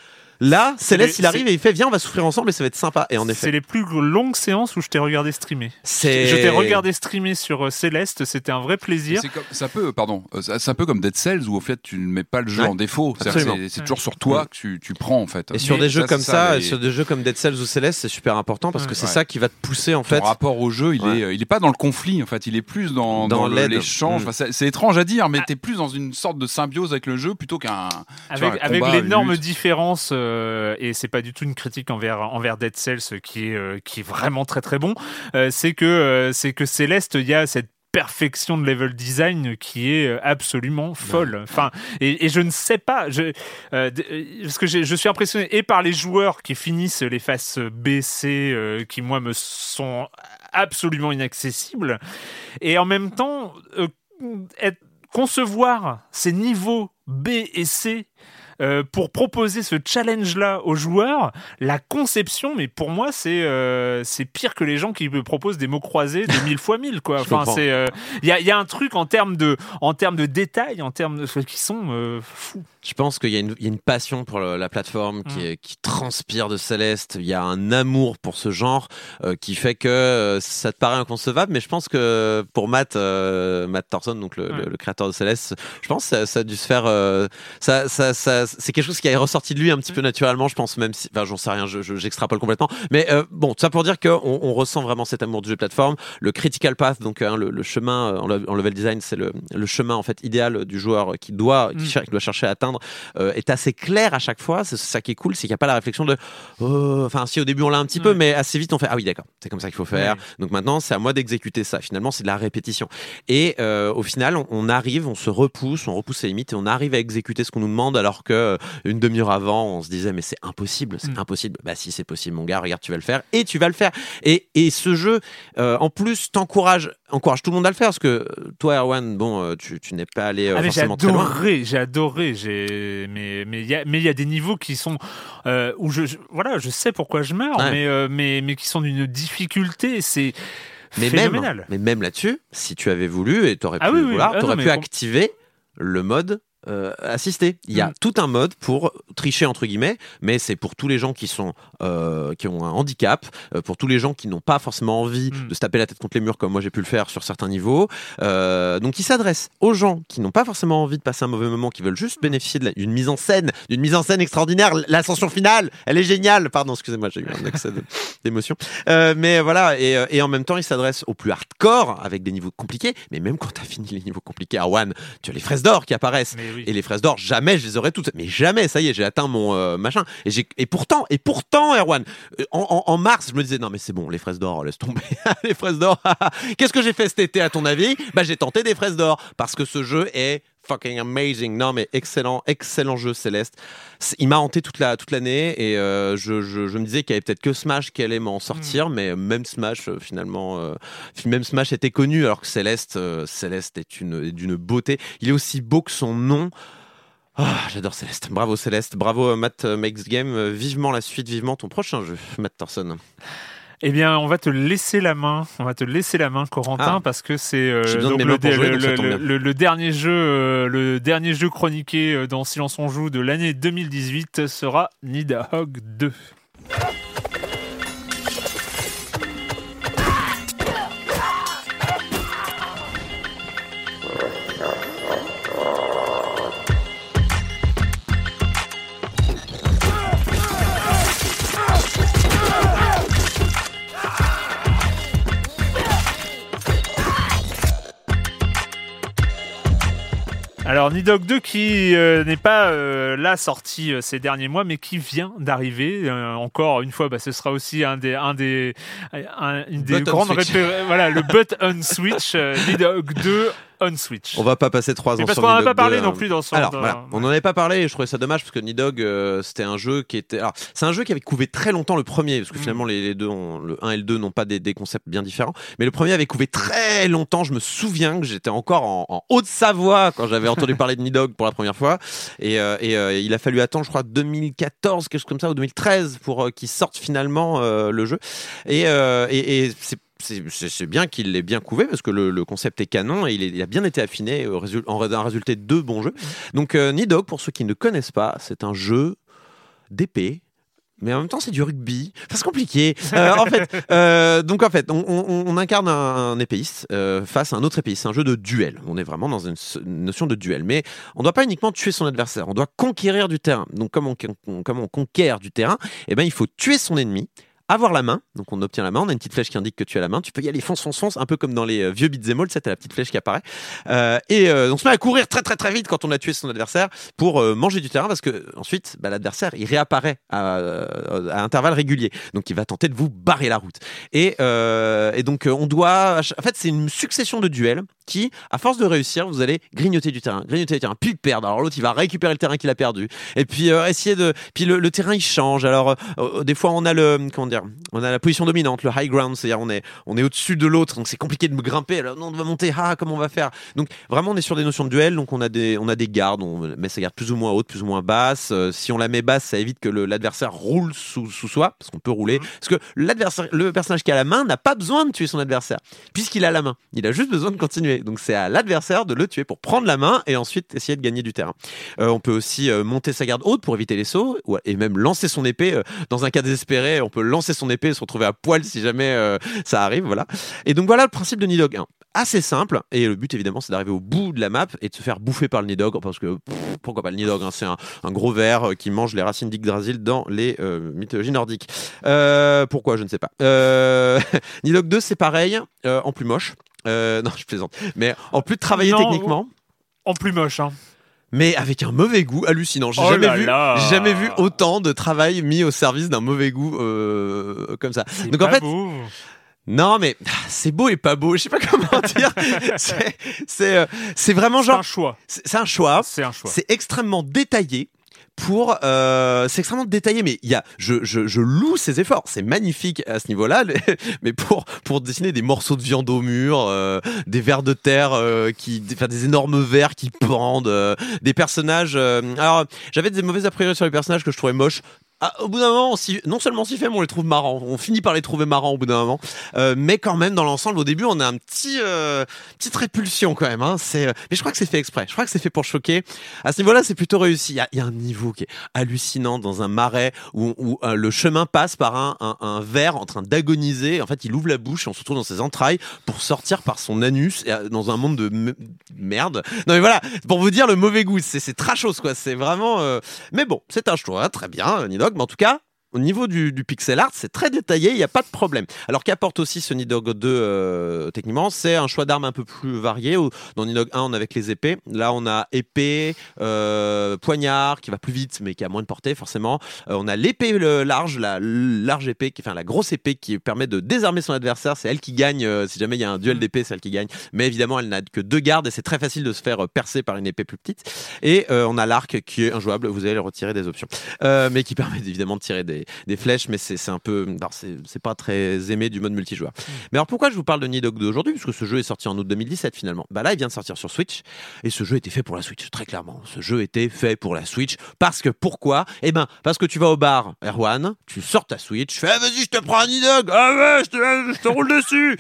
là, Céleste, les- il arrive et il fait viens, on va souffrir ensemble et ça va être sympa. Et en C'est effet, les plus longues séances où je t'ai regardé streamer. c'est. Je t'ai regardé streamer sur euh, Céleste, c'était un vrai plaisir. C'est comme- c'est un peu, pardon, euh, c'est un peu comme Dead Cells où au fait tu ne mets pas le jeu Ouais, en défaut. C'est-à-dire que absolument. C'est c'est toujours sur toi que tu, tu prends en fait. Et sur Mais des jeux ça, comme c'est ça, les- sur des jeux comme Dead Cells ou Céleste, c'est super important parce que c'est Ouais. ça qui va te pousser en Ton fait. rapport au jeu, il Ouais. est, il est pas dans le conflit en fait, il est plus dans, Dans dans le- l'aide. l'échange. Mm. Enfin, c'est c'est étrange à dire, mais Ah. t'es plus dans une sorte de symbiose avec le jeu plutôt qu'un. vois, Avec, un avec combat, une l'énorme lutte. différence, euh, et c'est pas du tout une critique envers, envers Dead Cells qui est, euh, qui est vraiment très très bon, euh, c'est que, euh, c'est que Céleste, il y a cette perfection de level design qui est euh, absolument folle. Enfin, et, et je ne sais pas, je, euh, euh, parce que je suis impressionné et par les joueurs qui finissent les faces B, C, euh, qui moi me sont absolument inaccessibles, et en même temps euh, être- concevoir ces niveaux B et C euh, pour proposer ce challenge-là aux joueurs, la conception, mais pour moi, c'est euh, c'est pire que les gens qui me proposent des mots croisés de mille fois mille, quoi. Enfin, c'est euh, il y, a, il y a un truc en termes de en termes de détails, en termes de qui sont euh, fous. Je pense qu'il y, a une- il y a une passion pour le- la plateforme qui, Mm. est- qui transpire de Céleste. Il y a un amour pour ce genre euh, qui fait que euh, ça te paraît inconcevable, mais je pense que pour Matt, euh, Matt Thorson, donc le, Ouais. le- le créateur de Céleste, je pense que ça, ça a dû se faire. euh, ça, ça, ça- c'est quelque chose qui est ressorti de lui un petit peu naturellement, je pense, même si. Enfin, j'en sais rien, je- je- j'extrapole complètement. Mais euh, bon, tout ça pour dire qu'on on ressent vraiment cet amour du jeu de plateforme. Le critical path, donc hein, le, le chemin euh, en, le- en level design, c'est le, le chemin en fait idéal du joueur qui doit, qui, Mm. cher- qui doit chercher à atteindre, euh, est assez clair à chaque fois. C'est ça qui est cool, c'est qu'il n'y a pas la réflexion de, oh, enfin, si au début on l'a un petit peu, mais assez vite on fait, ah oui, d'accord, c'est comme ça qu'il faut faire. Ouais. Donc maintenant, c'est à moi d'exécuter ça. Finalement, c'est de la répétition. Et euh, au final, on, on arrive, on se repousse, on repousse les limites et on arrive à exécuter ce qu'on nous demande alors que une demi-heure avant, on se disait, mais c'est impossible, c'est Mm. impossible. Bah si, c'est possible, mon gars, regarde, tu vas le faire et tu vas le faire. Et, et ce jeu, euh, en plus, t'encourage, encourage tout le monde à le faire parce que toi, Erwan, bon, euh, tu, tu n'es pas allé euh, Ah, forcément très loin. adoré, j'ai adoré, j'ai mais mais il y a mais il y a des niveaux qui sont euh, où je, je- voilà, je sais pourquoi je meurs, Ouais. mais mais mais qui sont d'une difficulté, c'est Mais même, mais même là-dessus, si tu avais voulu et t'aurais Ah pu oui, oui. vouloir, Ah t'aurais pu activer le mode euh, assisté. Il y a Mm. tout un mode pour tricher entre guillemets, mais c'est pour tous les gens qui sont euh, qui ont un handicap, euh, pour tous les gens qui n'ont pas forcément envie Mm. de se taper la tête contre les murs comme moi j'ai pu le faire sur certains niveaux. Euh, donc il s'adresse aux gens qui n'ont pas forcément envie de passer un mauvais moment, qui veulent juste bénéficier de la- d'une mise en scène, d'une mise en scène extraordinaire. L'ascension finale, elle est géniale. Pardon, excusez-moi, j'ai eu un accès d'émotion. Euh, mais voilà, et, et en même temps, il s'adresse aux plus hardcore avec des niveaux compliqués. Mais même quand t'as fini les niveaux compliqués, Arwan, tu as les fraises d'or qui apparaissent. Mais oui. Et les fraises d'or, jamais je les aurais toutes. Mais jamais, ça y est, j'ai atteint mon euh, machin. Et, pourtant, et pourtant, Erwan, euh, en, en- en mars, je me disais, non mais c'est bon, les fraises d'or, laisse tomber. les fraises d'or, qu'est-ce que j'ai fait cet été à ton avis? Bah j'ai tenté des fraises d'or. Parce que ce jeu est fucking amazing. Non mais excellent, excellent jeu Céleste. Il m'a hanté toute la toute l'année et euh, je, je, je me disais qu'il y avait peut-être que Smash qui allait m'en sortir, mais même Smash euh, finalement, euh, même Smash était connu alors que Céleste, euh, Céleste est une est d'une beauté. Il est aussi beau que son nom. Ah, j'adore Céleste. Bravo Céleste. Bravo Matt Makes Game. Vivement la suite, vivement ton prochain jeu, Matt Thorson. Eh bien, on va te laisser la main. On va te laisser la main, Corentin, Ah. parce que c'est euh, de le, jouer, dernier jeu, euh, le dernier jeu chroniqué euh, dans Silence on joue de l'année 2018 sera Nidahogg 2. Alors Nidog 2 qui euh, n'est pas euh, là sorti euh, ces derniers mois, mais qui vient d'arriver. Euh, encore une fois, bah, ce sera aussi un des, un des, un- une des Button grandes voilà, le but on switch, euh, Nidog 2 on switch. On va pas passer trois ans parce qu'on en a pas parlé 2, non plus dans son. Alors voilà, on n'en avait pas parlé et je trouvais ça dommage parce que Nidhogg euh, c'était un jeu qui était. Alors c'est un jeu qui avait couvé très longtemps le premier parce que Mm. finalement les, les deux, ont- le 1 et le 2 n'ont pas des, des concepts bien différents. Mais le premier avait couvé très longtemps. Je me souviens que j'étais encore en, en Haute-Savoie quand j'avais entendu parler de Nidhogg pour la première fois et, euh, et, euh, il a fallu attendre je crois 2014 quelque chose comme ça ou 2013 pour euh, qu'il sorte finalement euh, le jeu et, euh, et, et c'est c'est- bien qu'il l'ait bien couvé parce que le, le concept est canon et il, est- il a bien été affiné au résul- en ré- un résultat de deux bons jeux. Donc euh, Nidhogg, pour ceux qui ne connaissent pas, c'est un jeu d'épée. Mais en même temps, c'est du rugby. Enfin, c'est compliqué. Euh, en fait, euh, donc en fait, on, on- on incarne un, un épéiste euh, face à un autre épéiste. C'est un jeu de duel. On est vraiment dans une, notion de duel. Mais on ne doit pas uniquement tuer son adversaire. On doit conquérir du terrain. Donc, comme on, on- comme on conquiert du terrain, eh ben, il faut tuer son ennemi avoir la main, donc on obtient la main, on a une petite flèche qui indique que tu as la main, tu peux y aller fonce, fonce, fonce, un peu comme dans les euh, vieux beat'em all, tu sais, t'as la petite flèche qui apparaît, Euh, et euh, on se met à courir très très très vite quand on a tué son adversaire pour manger du terrain, parce que ensuite, bah, l'adversaire, il réapparaît à, intervalles réguliers, donc il va tenter de vous barrer la route. Et, donc on doit, en fait c'est une succession de duels qui, à force de réussir, vous allez grignoter du terrain, grignoter du terrain, puis perdre. Alors l'autre, il va récupérer le terrain qu'il a perdu, et puis euh, essayer de, puis le, le terrain il change. Alors euh, des fois on a le, comment dire, on a la position dominante, le high ground, c'est-à-dire on est, on est au-dessus de l'autre, donc c'est compliqué de me grimper. Alors non, on va monter, ah comment on va faire? Donc vraiment on est sur des notions de duel, donc on a des, on a des gardes, on met sa garde plus ou moins haute, plus ou moins basse. Euh, si on la met basse, ça évite que l'adversaire roule sous, sous soi, parce qu'on peut rouler. Parce que l'adversaire, le personnage qui a la main n'a pas besoin de tuer son adversaire, puisqu'il a la main. Il a juste besoin de continuer. Donc c'est à l'adversaire de le tuer pour prendre la main et ensuite essayer de gagner du terrain. Euh, on peut aussi euh, monter sa garde haute pour éviter les sauts, et même lancer son épée. euh, dans un cas désespéré, on peut lancer son épée et se retrouver à poil si jamais ça arrive. Voilà. Et donc voilà le principe de Nidhogg 1. Assez simple, et le but évidemment c'est d'arriver au bout de la map et de se faire bouffer par le Nidhogg, parce que pourquoi pas le Nidhogg, hein, c'est un, gros ver qui mange les racines d'Yggdrasil dans les mythologies nordiques. Pourquoi je ne sais pas. Nidhogg 2 c'est pareil, en plus moche. Euh, non, je plaisante. Mais en plus de travailler Non, techniquement, En plus moche, hein. mais avec un mauvais goût hallucinant. J'ai Oh jamais vu, jamais autant de travail mis au service d'un mauvais goût euh, comme ça. Donc en fait, beau. non mais c'est beau et pas beau. Je sais pas comment dire. C'est c'est euh, c'est vraiment genre c'est un choix. C'est un choix. C'est extrêmement détaillé. Pour, euh, c'est extrêmement détaillé, mais il y a, je, je, loue ses efforts. C'est magnifique à ce niveau-là, mais pour pour dessiner des morceaux de viande au mur, euh, des vers de terre euh, qui, enfin, des énormes vers qui pendent, euh, des personnages. euh, alors, j'avais des mauvaises a priori sur les personnages que je trouvais moches. Ah, au bout d'un moment, non seulement on s'y fait, mais on les trouve marrants. On finit par les trouver marrants au bout d'un moment. Euh, mais quand même, dans l'ensemble, au début, on a un petit, euh, petite répulsion quand même. Hein. C'est, euh, mais je crois que c'est fait exprès. Je crois que c'est fait pour choquer. À ce niveau-là, c'est plutôt réussi. Il y y a un niveau qui est hallucinant dans un marais où, où, euh, le chemin passe par un, un, un ver en train d'agoniser. En fait, il ouvre la bouche et on se retrouve dans ses entrailles pour sortir par son anus et, euh, dans un monde de me- merde. Non mais voilà, pour vous dire le mauvais goût, c'est c'est trashos quoi. C'est vraiment. euh, Mais bon, c'est un choix, très bien, Nidhogg. Mais en tout cas. Au niveau du, du pixel art, c'est très détaillé, il n'y a pas de problème. Alors qu'apporte aussi ce Nidhogg 2 euh, techniquement, c'est un choix d'armes un peu plus varié. Dans Nidhogg 1, on a avec les épées. Là, on a épée, euh, poignard qui va plus vite, mais qui a moins de portée forcément. Euh, on a l'épée large, la large épée, qui, enfin la grosse épée qui permet de désarmer son adversaire. C'est elle qui gagne. euh, si jamais il y a un duel d'épée, c'est elle qui gagne. Mais évidemment, elle n'a que deux gardes et c'est très facile de se faire euh, percer par une épée plus petite. Et euh, on a l'arc qui est injouable. Vous allez le retirer des options, Euh, mais qui permet évidemment de tirer des, des flèches. Mais c'est un peu, c'est pas très aimé du mode multijoueur. Mais alors pourquoi je vous parle de Nidhogg 2 aujourd'hui Parce que ce jeu est sorti en août 2017 finalement. Bah là, il vient de sortir sur Switch et ce jeu était fait pour la Switch, très clairement. Ce jeu était fait pour la Switch parce que pourquoi? Eh ben parce que tu vas au bar, Erwan, tu sors ta Switch, fais vas-y, je te prends un Nidhogg, ah ouais, je te roule dessus.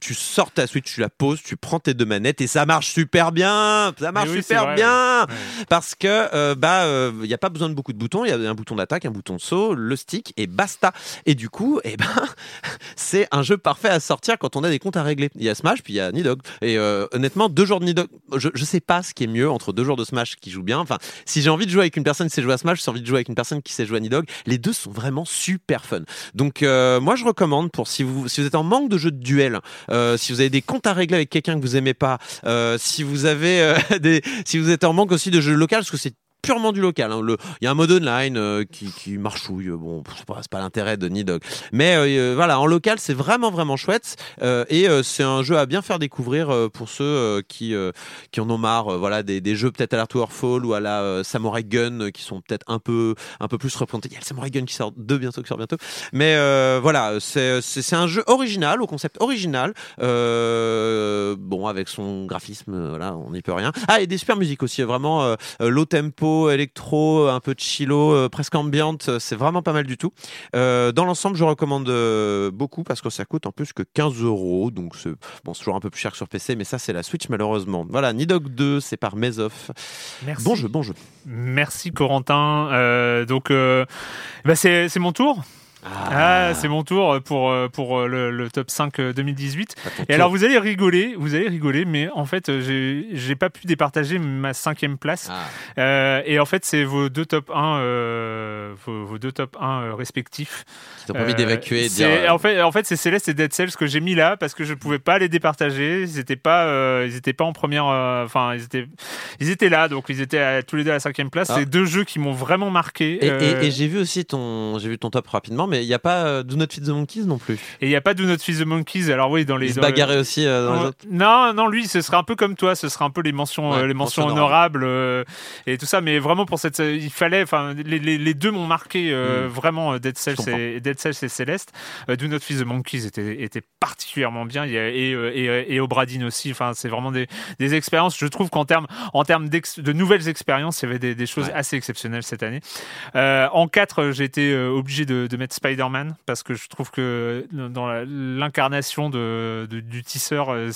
Tu sors ta Switch, tu la poses, tu prends tes deux manettes et ça marche super bien. Ça marche oui, super vrai, bien Ouais. parce que euh, bah il n'y a pas besoin de beaucoup de boutons, il y a un bouton d'attaque, un bouton de saut, le stick et basta. Et du coup, eh ben c'est un jeu parfait à sortir quand on a des comptes à régler. Il y a Smash puis il y a Nidhogg. Et euh, honnêtement, deux jours de Nidhogg, je, je sais pas ce qui est mieux entre deux jours de Smash qui joue bien. Enfin, si j'ai envie de jouer avec une personne qui sait jouer à Smash, j'ai envie de jouer avec une personne qui sait jouer à Nidhogg. Les deux sont vraiment super fun. Donc euh, moi je recommande pour si vous si vous êtes en manque de jeux de duel, euh, si vous avez des comptes à régler avec quelqu'un que vous aimez pas, euh, si vous avez euh, des, si vous êtes en manque aussi de jeux locaux, parce que c'est purement du local. hein. Il y a un mode online euh, qui, qui marchouille. Bon, c'est pas, pas l'intérêt de Nidog. Mais euh, voilà, en local, c'est vraiment vraiment chouette. Euh, et euh, c'est un jeu à bien faire découvrir euh, pour ceux euh, qui euh, qui en ont marre. euh, voilà, des, des jeux peut-être à la Towerfall ou à la euh, Samurai Gun euh, qui sont peut-être un peu un peu plus représentés. Il y a le Samurai Gun qui sort deux bientôt, qui sort bientôt. Mais euh, voilà, c'est un jeu original, au concept original. Euh, bon, avec son graphisme, euh, voilà, on n'y peut rien. Ah, et des super musiques aussi, vraiment euh, euh, low tempo, électro, un peu de chilo, euh, presque ambiante. euh, C'est vraiment pas mal du tout. Euh, dans l'ensemble, je recommande beaucoup parce que ça coûte en plus que 15 euros. Donc, c'est bon, toujours un peu plus cher que sur PC, mais ça, c'est la Switch, malheureusement. Voilà, Nidog 2, c'est par Mesoff. Merci. Bon jeu, bon jeu. Merci Corentin. Donc, bah, c'est mon tour. Ah, c'est mon tour pour, euh, pour euh, le, le top 5 euh, 2018. Pas ton Et tour. alors vous allez rigoler, vous allez rigoler, mais en fait euh, j'ai pas pu départager ma cinquième place. Ah. Euh, et en fait c'est vos deux top 1, euh, vos, vos deux top 1 euh, respectifs. Qui permis Euh, d'évacuer dire. euh, En fait, en fait c'est Céleste et Dead Cells que j'ai mis là parce que je pouvais pas les départager. Ils étaient pas, euh, ils étaient pas en première. euh, Enfin, ils étaient, ils étaient là, donc ils étaient à- tous les deux à la cinquième place. Ah. C'est deux jeux qui m'ont vraiment marqué. Et, euh, et- et j'ai vu aussi ton, j'ai vu ton top rapidement, mais il n'y a pas euh, Do Not Feed the Monkeys non plus. Et il n'y a pas Do Not Feed the Monkeys. Alors oui, dans les Il se le- bagarrait aussi euh, dans les autres. Non, non, lui, ce serait un peu comme toi, ce serait un peu les mentions, Ouais, euh, les mentions honorables euh, et tout ça. Mais vraiment pour cette, il fallait, enfin, les, les, les deux m'ont marqué euh, Mm. vraiment Dead Cells et Dead Cells et Céleste. Do Not Feed the Monkeys était, était particulièrement bien. Il y a, et, et, et Obradin aussi. Enfin, c'est vraiment des, des expériences. Je trouve qu'en termes, en termes de nouvelles expériences, il y avait des, des choses Ouais. assez exceptionnelles cette année. En 4, j'ai été obligé de, de mettre Spider-Man parce que je trouve que dans l'incarnation de, de- du tisseur, euh,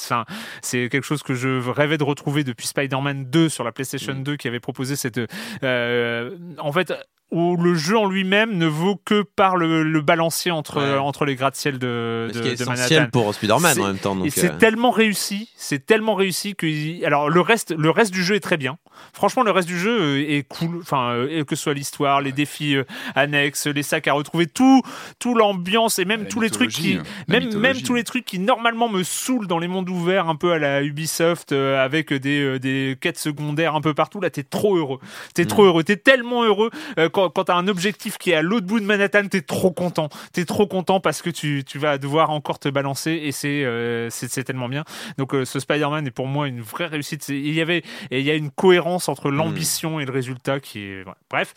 c'est quelque chose que je rêvais de retrouver depuis Spider-Man 2 sur la PlayStation Mm. 2 qui avait proposé cette. euh, en fait, où le jeu en lui-même ne vaut que par le, le balancier entre, Ouais. entre les gratte-ciel de, Ce de, qui est de essentiel Manhattan. pour Spider-Man C'est- en même temps. Et c'est euh, tellement réussi, c'est tellement réussi que alors le reste, le reste du jeu est très bien. Franchement, le reste du jeu euh, est cool. Enfin, euh, que ce soit l'histoire, les défis annexes, les sacs à retrouver, tout, tout l'ambiance et même La tous les trucs qui, la même, même tous les trucs qui normalement me saoulent dans les mondes ouverts, un peu à la Ubisoft, euh, avec des, euh, des quêtes secondaires un peu partout. Là, t'es trop heureux. T'es trop heureux. T'es tellement heureux euh, quand, quand t'as un objectif qui est à l'autre bout de Manhattan. T'es trop content. T'es trop content parce que tu, tu vas devoir encore te balancer et c'est euh, c'est tellement bien. Donc euh, ce Spider-Man est pour moi une vraie réussite. Il y avait et il y a une cohérence entre l'ambition et le résultat qui est ouais. bref.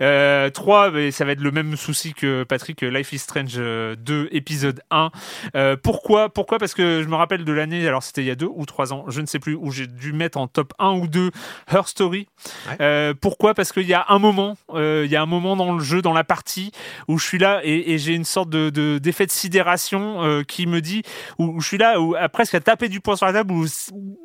Euh, 3, mais ça va être le même souci que Patrick, euh, Life is Strange euh, 2, épisode 1. Euh, pourquoi Pourquoi? Parce que je me rappelle de l'année, alors c'était il y a deux ou trois ans, je ne sais plus, où j'ai dû mettre en top 1 ou 2 Her Story. Ouais. Euh, pourquoi? Parce qu'il y a un moment, euh, il y a un moment dans le jeu, dans la partie, où je suis là et, et j'ai une sorte de, de- d'effet de sidération euh, qui me dit, où, où je suis là, où, à presque à taper du poing sur la table, où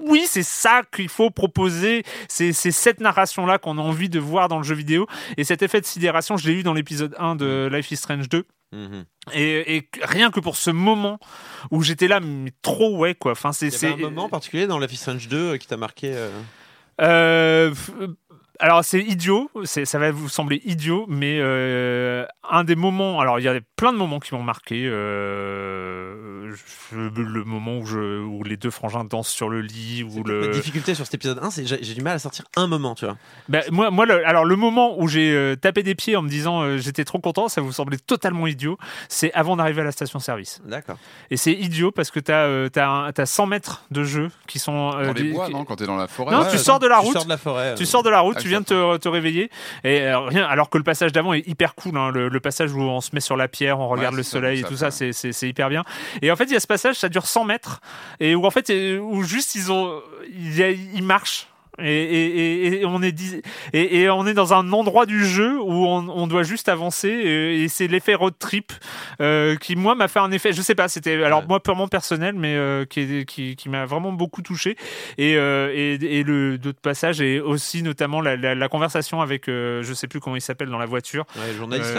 oui, c'est ça qu'il faut proposer, c'est, c'est cette narration-là qu'on a envie de voir dans le jeu vidéo. Et cet effet de sidération, je l'ai eu dans l'épisode 1 de Life is Strange 2. mhm. Et, et rien que pour ce moment où j'étais là, mais trop ouais quoi. Enfin, c'est, Il y avait c'est un moment particulier dans Life is Strange 2 euh, qui t'a marqué. euh, euh, alors c'est idiot, c'est, ça va vous sembler idiot, mais euh, un des moments, alors il y a plein de moments qui m'ont marqué. euh, je- le moment où, je, où les deux frangins dansent sur le lit, ou peut-être La le. difficulté sur cet épisode 1, c'est j'ai j'ai du mal à sortir un moment, tu vois. Bah, moi, moi le- alors le moment où j'ai euh, tapé des pieds en me disant euh, j'étais trop content, ça vous semblait totalement idiot, c'est avant d'arriver à la station-service. D'accord. Et c'est idiot parce que t'as euh, t'as un- t'as 100 mètres de jeu qui sont. euh, Dans les des- bois, qui- non Quand t'es dans la forêt. Non, Ouais, tu sors de la Tu route. sors de la forêt. Tu euh, sors de la route, Ah, tu viens de te, te réveiller, et euh, rien. Alors que le passage d'avant est hyper cool, hein, le, le passage où on se met sur la pierre, on regarde Ouais, le ça, soleil et ça tout fait- ça, c'est- hyper bien. Et en fait, il y a ce passage, ça dure 100 mètres, et où en fait, où juste ils ont, il y a- ils marchent. Et, et- et- et on est et, et on est dans un endroit du jeu où on, on doit juste avancer et, et c'est l'effet road trip euh, qui moi m'a fait un effet je sais pas c'était alors moi purement personnel mais euh, qui, qui, qui m'a vraiment beaucoup touché. Et, euh, et, et le d'autres passages et aussi notamment la, la, la conversation avec euh, je sais plus comment il s'appelle dans la voiture Ouais,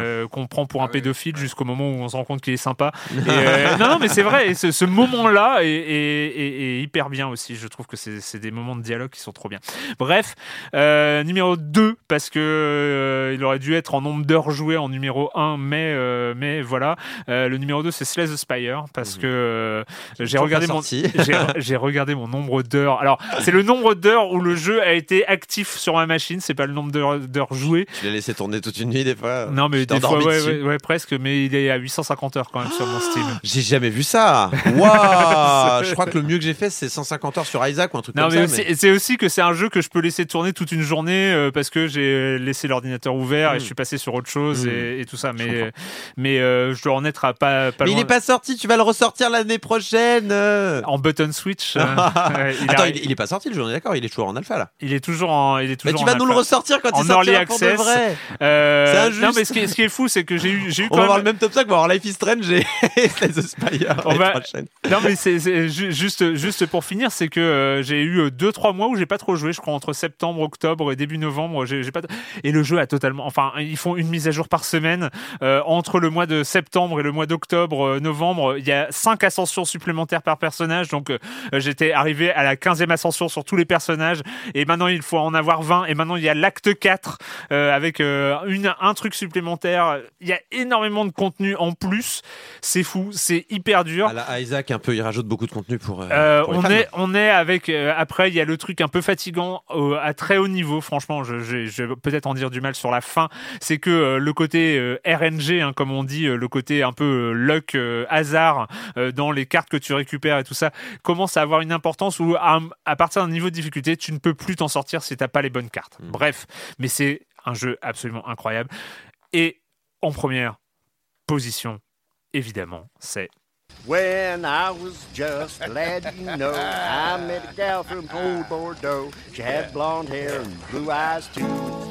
euh, qu'on prend pour un Ah pédophile jusqu'au moment où on se rend compte qu'il est sympa. Et, euh, non non mais c'est vrai ce, ce moment là est, est- est- est hyper bien aussi. Je trouve que c'est des moments de dialogue qui sont trop bien Bref, euh, numéro 2 parce que euh, il aurait dû être en nombre d'heures jouées en numéro 1, mais euh, mais voilà. Le numéro 2 c'est Slay the Spire parce que j'ai regardé mon sorti. j'ai j'ai regardé mon nombre d'heures. Alors, c'est le nombre d'heures où le jeu a été actif sur ma machine, c'est pas le nombre d'heures d'heures jouées. Tu l'as laissé tourner toute une nuit des fois. Non, mais des fois, ouais, dessus. ouais, ouais, presque, mais il est à 850 heures quand même sur mon Steam. J'ai jamais vu ça. Waouh Je crois que le mieux que j'ai fait, c'est 150 heures sur Isaac ou un truc Non, comme mais ça. aussi- c'est aussi que c'est un jeu que je peux laisser tourner toute une journée euh, parce que j'ai laissé l'ordinateur ouvert et Mm. je suis passé sur autre chose Mm. et, et tout ça. Je Mais, comprends. mais euh, je dois en être à pas, pas Mais il loin. est pas sorti, tu vas le ressortir l'année prochaine. euh. En button switch. euh, il, Attends, a- il, il est pas sorti le jeu, on est d'accord, il est toujours en alpha là. il est toujours en. Il est Mais toujours tu en vas nous le ressortir quand il sortira early pour de access. vrai. Euh, C'est injuste. Non, mais ce qui est, ce qui est fou, c'est que j'ai eu, j'ai eu On quand va même. le même top 5, on va voir Life is Strange et Slay the Spire On va- prochaine. Non mais c'est c'est ju- juste juste pour finir, c'est que euh, j'ai eu 2 3 mois où j'ai pas trop joué, je crois entre septembre, octobre et début novembre, j'ai pas et le jeu a totalement enfin ils font une mise à jour par semaine. Euh, entre le mois de septembre et le mois d'octobre euh, novembre, il y a 5 ascensions supplémentaires par personnage. Donc euh, j'étais arrivé à la 15e ascension sur tous les personnages. Et maintenant il faut en avoir 20 et maintenant il y a l'acte 4 euh, avec une un truc supplémentaire, il y a énormément de contenu en plus, c'est fou, c'est hyper dur. À la Isaac, un peu, il rajoute beaucoup de contenu pour. on est on est avec après il y a le truc un peu fatigant euh, à très haut niveau franchement je, je, je vais peut-être en dire du mal sur la fin. C'est que euh, le côté euh, RNG hein, comme on dit le côté un peu luck hasard dans les cartes que tu récupères et tout ça commence à avoir une importance où à, à partir d'un niveau de difficulté tu ne peux plus t'en sortir si t'as pas les bonnes cartes. Mm. bref mais c'est un jeu absolument incroyable. Et en première position évidemment c'est When I was just a lad, you know, I met a gal from old Bordeaux. She had blonde hair and blue eyes too.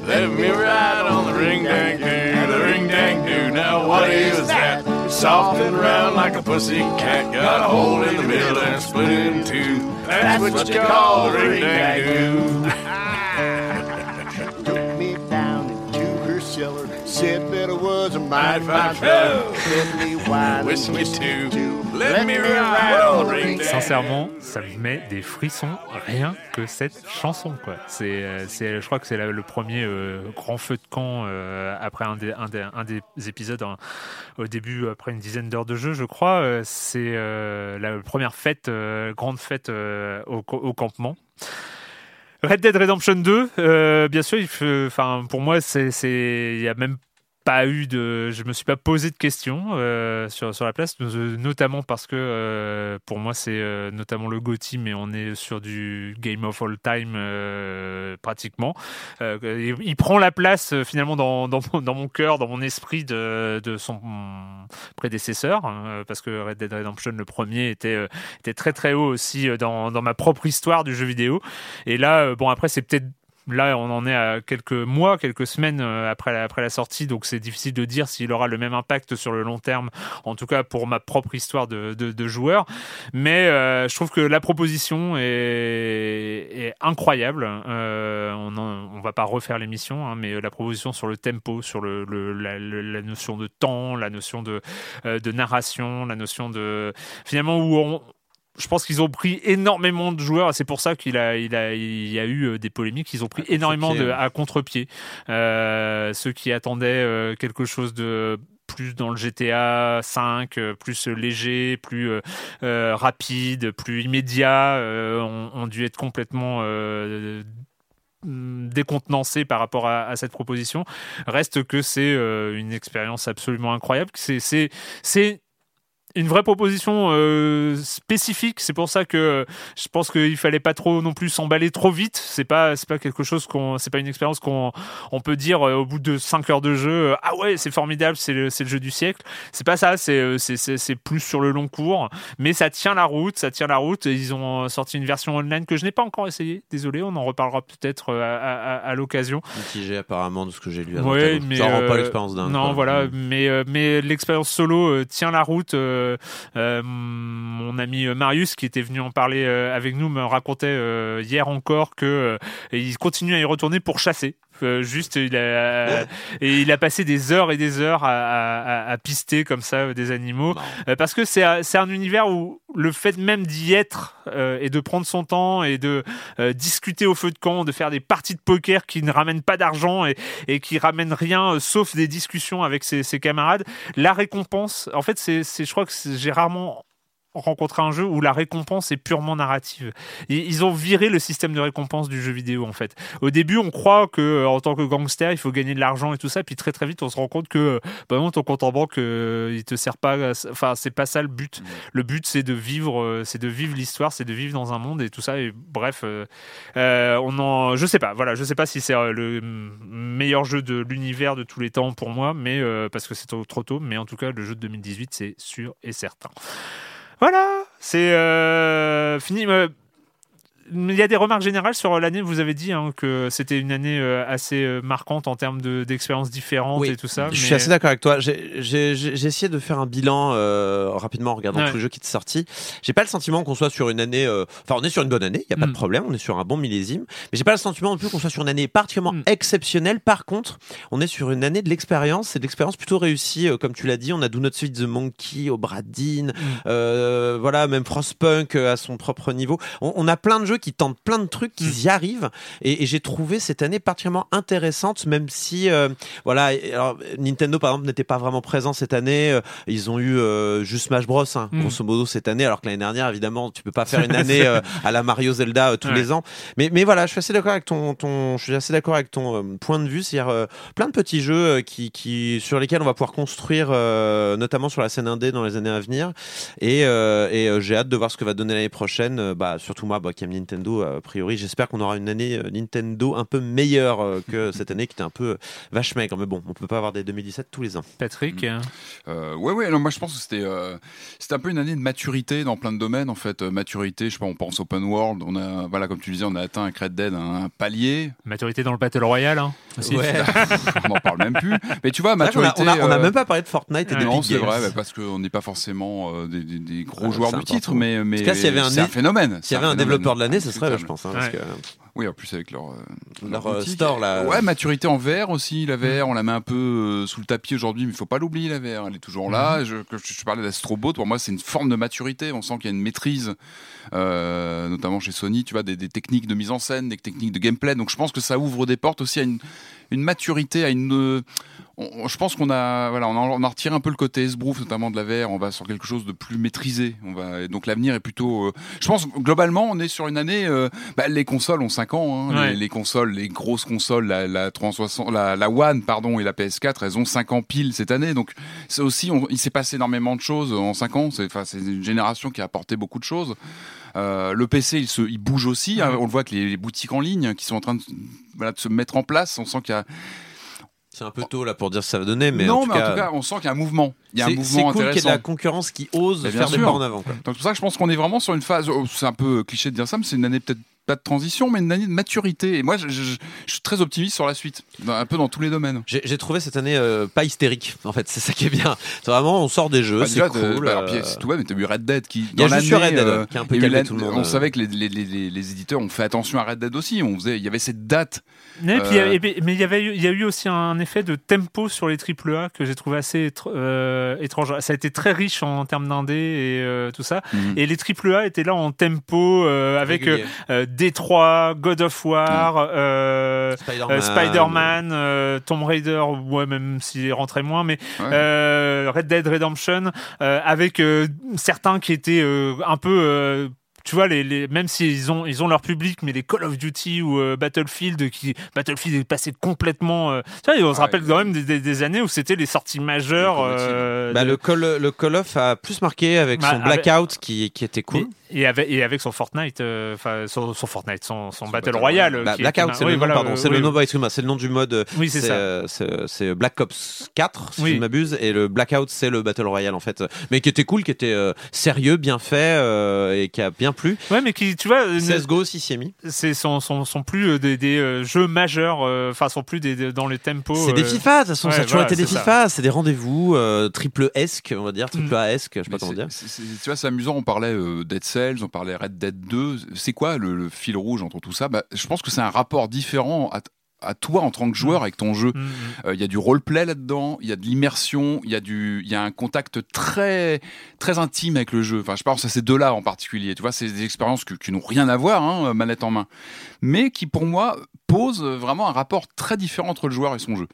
Let me ride on the ring dang doo, the ring dang doo. Now what is that? Soft and round like a pussy cat, got a hole in the middle and split in two. That's what you call the ring dang doo. Took me down into her cellar, said I was a Whiskey too. Let me ride on ring Sincèrement, ça me met des frissons rien que cette chanson quoi. C'est, euh, c'est, je crois que c'est le premier euh, grand feu de camp euh, après un des, un des, un des épisodes hein, au début après une dizaine d'heures de jeu, je crois. euh, c'est euh, la première fête, euh, grande fête euh, au, campement. Red Dead Redemption 2, euh, bien sûr, il fait- enfin pour moi c'est, c'est, il y a même pas eu de, je me suis pas posé de questions euh, sur sur la place, euh, notamment parce que euh, pour moi c'est euh, notamment le GOTY, mais on est sur du Game of All Time euh, pratiquement. Euh, il, il prend la place finalement dans dans dans mon cœur, dans mon esprit de de son prédécesseur, hein, parce que Red Dead Redemption le premier était était très très haut aussi dans dans ma propre histoire du jeu vidéo. Et là, bon après c'est peut-être Là, on en est à quelques mois, quelques semaines euh, après la, après la sortie, donc c'est difficile de dire s'il aura le même impact sur le long terme, en tout cas pour ma propre histoire de, de, joueur. Mais euh, je trouve que la proposition est, incroyable. Euh, on ne va pas refaire l'émission, hein, mais la proposition sur le tempo, sur le, la, notion de temps, la notion de, de narration, la notion de... Finalement, où on, je pense qu'ils ont pris énormément de joueurs. C'est pour ça qu'il a, il a, il y a eu euh, des polémiques. Ils ont pris À énormément de à contre-pied. Euh, ceux qui attendaient euh, quelque chose de plus dans le GTA 5, euh, plus léger, plus euh, rapide, plus immédiat, euh, ont, ont dû être complètement décontenancés par rapport à, à cette proposition. Reste que c'est euh, une expérience absolument incroyable. C'est, c'est, c'est une vraie proposition euh, spécifique. C'est pour ça que euh, je pense qu'il fallait pas trop non plus s'emballer trop vite. C'est pas c'est pas quelque chose qu'on c'est pas une expérience qu'on on peut dire euh, au bout de 5 heures de jeu ah ouais c'est formidable c'est le, c'est le jeu du siècle. C'est pas ça. C'est c'est plus sur le long cours. Mais ça tient la route. Ça tient la route. Ils ont sorti une version online que je n'ai pas encore essayé. Désolé. On en reparlera peut-être à, à, à- à l'occasion. Mitigé apparemment de ce que j'ai lu. Ouais, mais ça rend pas l'expérience dingue. Non, quoi. voilà, Mm. mais mais l'expérience solo tient la route. Euh, euh, mon ami Marius, qui était venu en parler euh, avec nous, me racontait hier encore que il continue à y retourner pour chasser. Euh, juste, il a, et il a passé des heures et des heures à, à- à pister comme ça euh, des animaux. Euh, parce que c'est un- univers où le fait même d'y être euh, et de prendre son temps et de discuter au feu de camp, de faire des parties de poker qui ne ramènent pas d'argent et, et qui ramènent rien sauf des discussions avec ses, ses camarades, la récompense, en fait, c'est, je crois que j'ai rarement rencontré un jeu où la récompense est purement narrative. Ils ont viré le système de récompense du jeu vidéo en fait. Au début, on croit que euh, en tant que gangster, il faut gagner de l'argent et tout ça, puis très très vite, on se rend compte que euh, bah non, ton compte en banque, euh, il te sert pas. Enfin, c'est pas ça le but. Le but, c'est de vivre, c'est de vivre l'histoire, c'est de vivre dans un monde et tout ça. Et bref, euh, on en, je sais pas. Voilà, je sais pas si c'est le meilleur jeu de l'univers de tous les temps pour moi, mais euh, parce que c'est trop tôt. Mais en tout cas, le jeu de 2018, c'est sûr et certain. Voilà, c'est euh, fini. Il y a des remarques générales sur l'année. Vous avez dit hein, que c'était une année euh, assez euh, marquante en termes de- d'expériences différentes Oui, et tout ça. Je mais- suis assez d'accord avec toi. J'ai essayé de faire un bilan euh, rapidement en regardant Ouais. tous les jeux qui étaient sortis. J'ai pas le sentiment qu'on soit sur une année. euh, Enfin, on est sur une bonne année, il y a pas Mm. de problème. On est sur un bon millésime. Mais j'ai pas le sentiment non plus qu'on soit sur une année particulièrement Mm. exceptionnelle. Par contre, on est sur une année de l'expérience. et de l'expérience plutôt réussie, euh, comme tu l'as dit. On a Do Not Suite the Monkey, Obradine, Mm. voilà, même Frostpunk à son propre niveau. On, on a plein de jeux qui tentent plein de trucs, qui Mm. y arrivent. Et, et j'ai trouvé cette année particulièrement intéressante, même si, euh, voilà, alors, Nintendo par exemple n'était pas vraiment présent cette année. Euh, Ils ont eu euh, juste Smash Bros, hein, Mm. grosso modo cette année, alors que l'année dernière, évidemment, tu peux pas faire une année euh, à la Mario Zelda tous Ouais. les ans. Mais, mais voilà, je suis assez d'accord avec ton, ton, je suis assez d'accord avec ton point de vue, c'est-à-dire plein de petits jeux qui, qui, sur lesquels on va pouvoir construire, notamment sur la scène indé dans les années à venir. Et, et j'ai hâte de voir ce que va donner l'année prochaine. Bah, surtout moi, bah, qui aime Nintendo, euh, a priori, j'espère qu'on aura une année euh, Nintendo un peu meilleure euh, que cette année qui était un peu euh, vache maigre. Mais bon, on peut pas avoir des 2017 tous les ans. Patrick, hein. Euh, ouais, ouais. Non, moi, je pense que c'était, euh, c'était un peu une année de maturité dans plein de domaines. En fait, Euh, maturité. Je sais pas. On pense open world. On a, voilà, comme tu disais, on a atteint avec Red Dead un, un palier. maturité dans le Battle Royale. Hein, aussi. Ouais. on n'en parle même plus. Mais tu vois, vrai maturité. on a, on a euh, même pas parlé de Fortnite et ah des non, c'est vrai, bah, parce qu'on n'est pas forcément euh, des, des- des gros joueurs du important. titre, mais, mais un c'est un né- phénomène. S'il y avait un développeur de l'année, ce serait, je pense. hein, parce que- Oui, en plus avec leur, euh, Leur, euh, store, là. Ouais, maturité en VR aussi. La VR, on la met un peu euh, sous le tapis aujourd'hui, mais il faut pas l'oublier, la VR. Elle est toujours là. Je, que je, je parlais d'Astrobot. Pour moi, c'est une forme de maturité. On sent qu'il y a une maîtrise, euh, notamment chez Sony, tu vois, des, des techniques de mise en scène, des techniques de gameplay. Donc je pense que ça ouvre des portes aussi à une, une maturité, à une. On- je pense qu'on a, voilà, on a, on a retiré un peu le côté esbrouf, notamment de la VR. On va sur quelque chose de plus maîtrisé. On va, et donc l'avenir est plutôt. euh, je pense globalement, on est sur une année. euh, bah, les consoles ont 5 ans. hein. Ouais. les, les consoles, les grosses consoles, la, la 360, la, la One, pardon, et la PS4, elles ont 5 ans pile cette année. Donc c'est aussi, on- il s'est passé énormément de choses en 5 ans. C'est, une génération qui a apporté beaucoup de choses. Euh, le PC, il, se, il bouge aussi. hein. On le voit que les, les boutiques en ligne qui sont en train de, voilà, de se mettre en place. On sent qu'il y a. C'est un peu tôt là pour dire ce que ça va donner, mais non, en tout mais cas, en tout cas, on sent qu'il y a un mouvement. Il y a un mouvement c'est cool qu'il y ait de la concurrence qui ose faire des sûr. pas en avant. quoi. Donc c'est pour ça que je pense qu'on est vraiment sur une phase, oh, c'est un peu cliché de dire ça, mais c'est une année peut-être pas de transition, mais une année de maturité. Et moi, je, je- je suis très optimiste sur la suite, dans- un peu dans tous les domaines. J'ai trouvé cette année euh, pas hystérique, en fait, c'est ça qui est bien. C'est vraiment, on sort des jeux, Bah, c'est cool. de- bah, alors, euh, c'est tout, ouais, mais t'as vu Red Dead qui. A dans eu l'année, euh, qui a un peu il y a eu calmé tout le monde, On euh. savait que les, les, les, les- les éditeurs ont fait attention à Red Dead aussi. On faisait, il y avait cette date. Mais, il y Euh, a- avait eu- il y a eu aussi un effet de tempo sur les AAA que j'ai trouvé assez étr- euh, étrange. Ça a été très riche en termes d'indé et euh, tout ça. Mhm. Et les AAA étaient là en tempo euh, avec euh, euh, Détroit, God of War, euh, Spider-Man, euh, euh, Tomb Raider, ouais, même s'il rentrait moins, mais Ouais. euh, Red Dead Redemption, euh, avec euh, certains qui étaient euh, un peu. Tu vois, les, les, même s'ils ont, ils ont leur public, mais les Call of Duty ou euh, Battlefield, qui Battlefield est passé complètement. euh, tu vois, on se Ouais. rappelle quand même des, des- des années où c'était les sorties majeures. Le Call of Duty. euh, Bah, de- le, Call, le Call of a plus marqué avec Bah, son avec- Blackout qui, qui était cool. Et avec, et avec son Fortnite, euh, enfin son, son Fortnite, son, son Son Battle Battle Royale. Royale. Bah, Blackout, c'est oui, le nom, voilà, pardon, c'est oui, le nom, excuse-moi, c'est le nom du mode. Oui, c'est ça. C'est c'est Black Ops 4, si Oui. je ne m'abuse, et le Blackout, c'est le Battle Royale en fait, mais qui était cool, qui était euh, sérieux, bien fait euh, et qui a bien plu. Ouais, mais qui, tu vois, CSGO aussi s'y est mis. c'est sont, sont, sont plus euh, des, des euh, jeux majeurs, euh, enfin sont plus des, des- dans les tempos. C'est des FIFA, de toute façon, ouais, ça a toujours voilà, été des. FIFA, c'est des rendez-vous euh, triple esque, on va dire, triple Mm. A-esque, je sais pas Mais comment c'est- dire. tu vois, c'est amusant. On parlait euh, Dead Cells, on parlait Red Dead 2. C'est quoi le, le fil rouge entre tout ça? Bah, Je pense que c'est un rapport différent à, à toi en tant que joueur avec ton jeu. Mm, mm. Euh, Il y a du roleplay là-dedans, il y a de l'immersion, il y a du, il y a un contact très, très intime avec le jeu. Enfin, je pense à ces deux-là en particulier. Tu vois, c'est des expériences que- qui n'ont rien à voir, hein, manette en main, mais qui pour moi posent vraiment un rapport très différent entre le joueur et son jeu.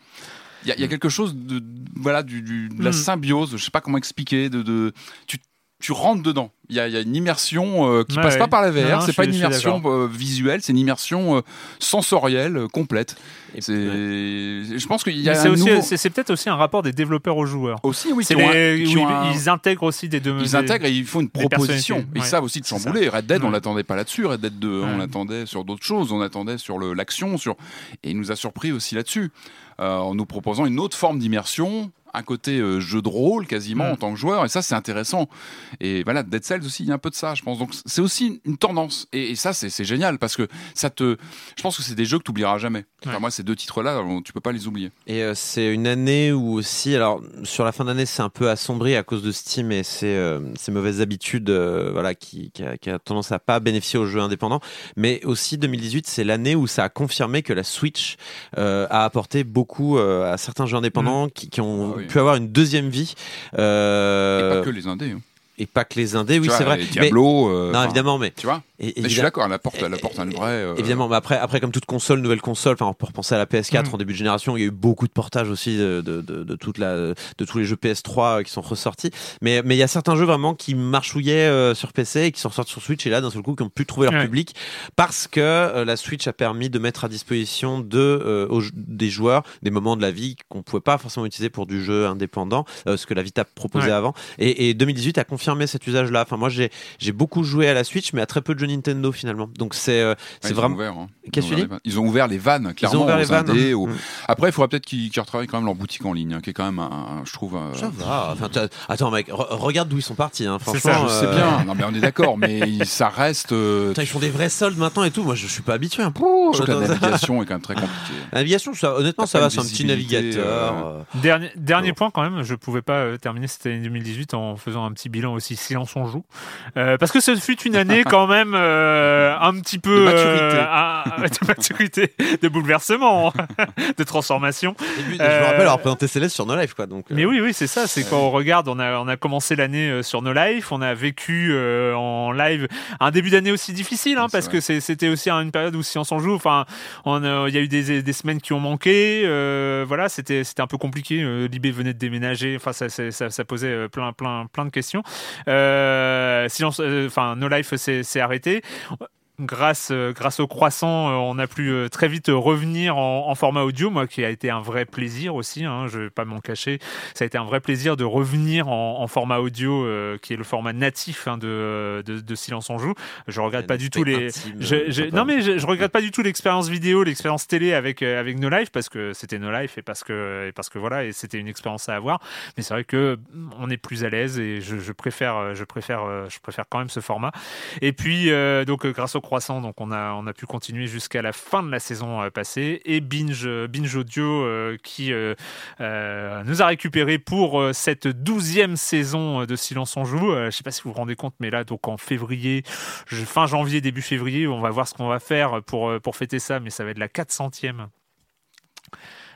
Il y a, il y a quelque chose de, voilà, du, du- de la Mm. symbiose. Je sais pas comment expliquer. De, de, tu, tu rentres dedans. Il y a, il y a une immersion euh, qui Ouais, passe ouais. pas par la VR. c'est pas une immersion euh, visuelle, c'est une immersion euh, sensorielle euh, complète. Et- C'est, je pense qu'il y a c'est nouveau- peut-être aussi un rapport des développeurs aux joueurs. aussi, oui, ont un- les- qui oui, ont un- Ils intègrent aussi des deux. ils intègrent et ils font une proposition. Ils ouais. savent aussi de chambouler. Red Dead, on Ouais. l'attendait pas là-dessus. Red Dead 2, on l'attendait sur d'autres choses. On attendait sur l'action, sur et il nous a surpris aussi là-dessus, euh, en nous proposant une autre forme d'immersion, un côté euh, jeu de rôle quasiment Mm. en tant que joueur. Et ça, c'est intéressant. Et voilà, Dead Cells aussi, il y a un peu de ça, je pense. Donc c'est aussi une tendance. Et, et ça, c'est génial parce que ça te. Je pense que c'est des jeux que tu oublieras jamais. Enfin, Ouais. moi, ces deux titres-là, tu peux pas les oublier. Et euh, c'est une année où aussi, alors sur la fin d'année, c'est un peu assombri à cause de Steam et ses, euh, ses mauvaises habitudes, euh, voilà, qui, qui, a, qui a tendance à pas bénéficier aux jeux indépendants. Mais aussi 2018, c'est l'année où ça a confirmé que la Switch euh, a apporté beaucoup euh, à certains jeux indépendants qui, qui ont oui. pu avoir une deuxième vie. Et Euh, pas que les indés. hein. et pas que les indés, oui, Tu c'est vrai. et Mais- Diablo. euh, non, évidemment, mais. Tu vois. Et- Mais je suis d'accord, elle apporte, elle apporte un vrai. euh, Évidemment, mais après, après, comme toute console, nouvelle console, enfin, on peut repenser à la PS4 Mm. en début de génération, il y a eu beaucoup de portages aussi de, de, de, de toute la, de tous les jeux PS3 qui sont ressortis. Mais, mais il y a certains jeux vraiment qui marchouillaient euh, sur PC et qui sont sortis sur Switch et là, d'un seul coup, qui ont pu trouver leur Ouais. public parce que euh, la Switch a permis de mettre à disposition de, euh, aux- des joueurs des moments de la vie qu'on pouvait pas forcément utiliser pour du jeu indépendant, euh, ce que la Vita proposait Ouais. avant. Et, et 2018 a confirmé cet usage-là. Enfin, moi, j'ai, j'ai beaucoup joué à la Switch, mais à très peu de jeux Nintendo finalement. Donc c'est, euh, Ouais, ont vraiment. ouvert, hein. Qu'est-ce Ils que ont tu ouvert les vannes. Ils ont ouvert les vannes, clairement. ouvert aux les vannes, indés, aux- Mm. Après, il faudrait peut-être qu'ils qu'ils retravaillent quand même leur boutique en ligne, hein, qui est quand même, un, un- je trouve. euh, Ça va. Enfin, attends, mec, re- regarde d'où ils sont partis. Hein. C'est Franchement, Je euh, bien, non mais on est d'accord, mais ça reste. euh, Putain, ils font des vrais soldes maintenant et tout. Moi, je suis pas habitué. Hein. je trouve que la navigation est quand même très compliquée. La navigation, ça, honnêtement, ça va. C'est un petit navigateur. Dernier, point quand même, je pouvais pas terminer cette année 2018 en faisant un petit bilan aussi silence on joue, Euh, parce que ce fut une année quand même euh, un petit peu De maturité. euh, de maturité, de bouleversement, de transformation. Je Euh, me rappelle avoir présenté Céleste sur No Life, quoi. Donc, euh, Mais oui, oui, c'est ça. C'est quand on regarde, on a, on a commencé l'année euh, sur No Life, on a vécu euh, en live un début d'année aussi difficile, hein, parce vrai. que c'était aussi une période où si on s'en joue, enfin, euh, il y a eu des, des semaines qui ont manqué, euh, voilà, c'était c'était un peu compliqué. Euh, Libé venait de déménager, enfin, ça, ça, ça, ça posait euh, plein, plein, plein de questions. Euh, silence, euh, enfin, No Life s'est s'est arrêté grâce, euh, grâce au croissant, euh, on a pu euh, très vite revenir en, en format audio, moi qui a été un vrai plaisir aussi, hein, je vais pas m'en cacher, ça a été un vrai plaisir de revenir en, en format audio, euh, qui est le format natif hein, de, de, de Silence on joue. Je regrette pas du tout les... intime, Je, je- non mais je, je regrette pas du tout l'expérience vidéo, l'expérience télé avec avec No Life parce que c'était No Life et parce que et parce que voilà et c'était une expérience à avoir. Mais c'est vrai que mm, on est plus à l'aise et je, je préfère je préfère je préfère quand même ce format. Et puis euh, donc grâce au croissant donc on a on a pu continuer jusqu'à la fin de la saison euh, passée et binge euh, binge audio euh, qui nous a récupéré pour cette douzième saison de Silence on joue. Je sais pas si vous vous rendez compte mais là donc en février fin janvier, début février, on va voir ce qu'on va faire pour, pour fêter ça, mais ça va être la 400e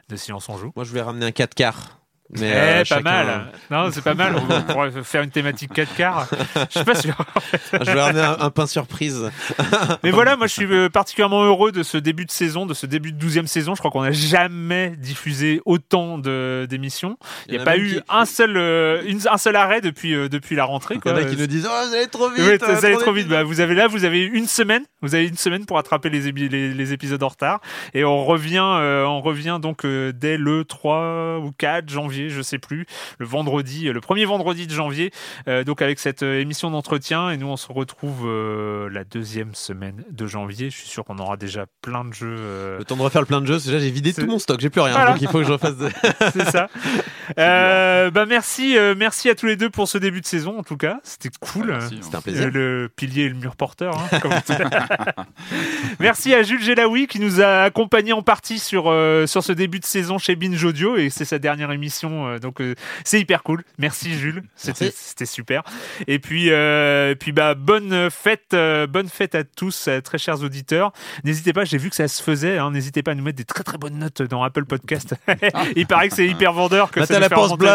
de Silence on joue. Moi, je voulais ramener un 4 quarts. Mais Eh, euh, pas chacun- mal. Non, c'est pas mal. On pourrait faire une thématique 4 quarts. Je suis pas sûr. Je voulais ramener un, un pain surprise. Mais voilà, moi je suis euh, particulièrement heureux de ce début de saison, de ce début de 12e saison. Je crois qu'on n'a jamais diffusé autant d'émissions. Il n'y a, pas eu qui- un, seul, euh, une- un seul arrêt depuis, euh, depuis la rentrée. Il y Quoi. en a qui nous disent Oh, vous allez trop vite. Oui, ça euh, allait trop vite. Bah, vous avez là, vous avez une semaine. Vous avez une semaine pour attraper les, ébi- les, les épisodes en retard. Et on revient, euh, on revient donc dès le 3 ou 4 janvier, je sais plus, le vendredi, euh, le premier vendredi de janvier. euh, donc avec cette euh, émission d'entretien. Et nous, on se retrouve euh, la deuxième semaine de janvier. Je suis sûr qu'on aura déjà plein de jeux. euh, Le temps de refaire le plein de jeux, c'est déjà j'ai vidé tout mon stock, j'ai plus rien. Voilà. Donc il faut que je refasse. de- c'est ça. Euh, bah merci, euh, merci à tous les deux pour ce début de saison. En tout cas, c'était cool. Merci, hein. C'était un Euh, plaisir. Le pilier et le mur porteur. hein, comme. Merci à Jules Gelaoui qui nous a accompagnés en partie sur, euh, sur ce début de saison chez Binge Audio et c'est sa dernière émission euh, donc euh, c'est hyper cool. Merci Jules, c'était super. Et puis euh, puis bah bonne fête, bonne fête à tous, très chers auditeurs. N'hésitez pas, j'ai vu que ça se faisait. hein, N'hésitez pas à nous mettre des très très bonnes notes dans Apple Podcast. Il paraît que c'est hyper vendeur que Bah, ça la pense bleue.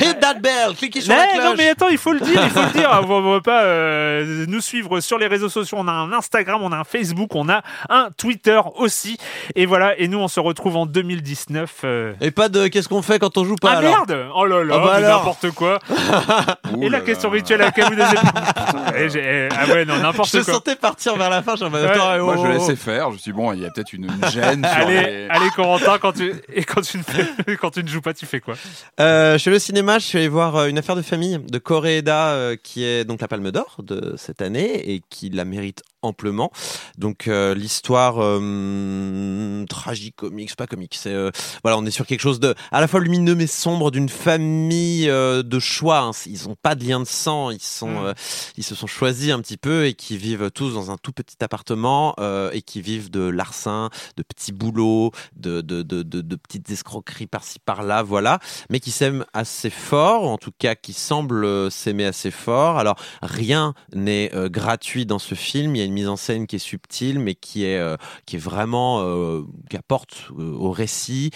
Hit that bell. Cliquez sur la Ouais, cloche. non mais attends, il faut le dire, il faut le dire. On va pas euh, nous suivre sur les réseaux sociaux. On a un Instagram, on a un Facebook, on a un Twitter aussi. Et voilà. Et nous, on se retrouve en 2019. euh. Et pas de qu'est-ce qu'on fait quand on joue pas? Ah alors merde Oh là là, Ah bah n'importe quoi. Et la question rituelle à laquelle vous j'ai- Ah ouais, non, Je n'importe te quoi. sentais partir vers la fin. J'en Ouais. attends, Moi, oh, je oh, laissais oh. faire. Je me suis dit, bon, il y a peut-être une, gêne sur Allez, les- allez, Corentin, quand tu et quand tu ne fais, quand tu ne joues pas, tu fais quoi? Euh, je suis allé au cinéma, je suis allé voir euh, une affaire de famille de Koreeda euh, qui est donc la Palme d'Or de cette année et qui la mérite amplement. Donc euh, l'histoire euh, tragique, comique, pas comique, c'est euh, voilà, on est sur quelque chose de à la fois lumineux mais sombre d'une famille euh, de choix. hein. Ils ont pas de lien de sang, ils sont Mm. euh, ils se sont choisis un petit peu et qui vivent tous dans un tout petit appartement et qui vivent de larcin, de petits boulots, de de de, de, de petites escroqueries par-ci par-là, voilà mais qui s'aiment assez fort, ou en tout cas qui semblent s'aimer assez fort. Alors rien n'est gratuit dans ce film. Il y a une mise en scène qui est subtile, mais qui est euh, qui est vraiment euh, qui apporte euh, au récit.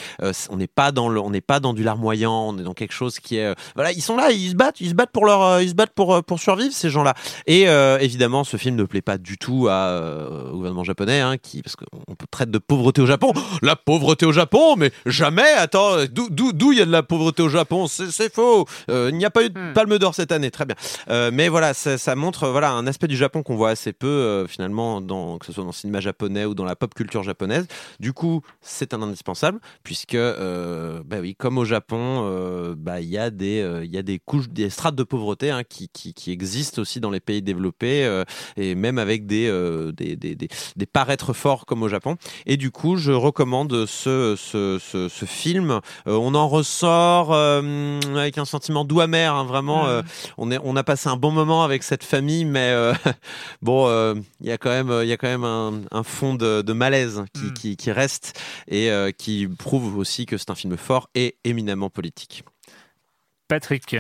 On n'est pas dans le, on n'est pas dans du larmoyant. On est dans quelque chose qui est voilà. Ils sont là, ils se battent, ils se battent pour leur, ils se battent pour pour survivre ces gens-là. Et évidemment, ce film ne plaît pas du tout à, au gouvernement japonais, hein, qui parce qu'on traite de pauvreté au Japon. La pauvreté au Japon, mais jamais. Attends, d'où il y a de la pauvreté au Japon? C'est faux. Il n'y a pas eu de Hmm. Palme d'Or cette année, très bien. Mais voilà, ça, ça montre voilà un aspect du Japon qu'on voit assez peu euh, finalement, dans, que ce soit dans le cinéma japonais ou dans la pop culture japonaise. Du coup, c'est un indispensable puisque, euh, bah oui, comme au Japon, euh, bah il y a des, euh, y a des couches, des strates de pauvreté hein, qui, qui, qui existent aussi dans les pays développés et même avec des, des, des, des, des paraîtres forts comme au Japon. Et du coup, je recommande ce, ce, ce, ce film. On en ressort avec un sentiment doux amer, hein, vraiment. on, est, on a passé un bon moment avec cette famille, mais euh, bon, euh, il y a quand même, il y a quand même un, un fond de, de malaise qui, Mm. qui, qui reste et euh, qui prouve aussi que c'est un film fort et éminemment politique. Patrick.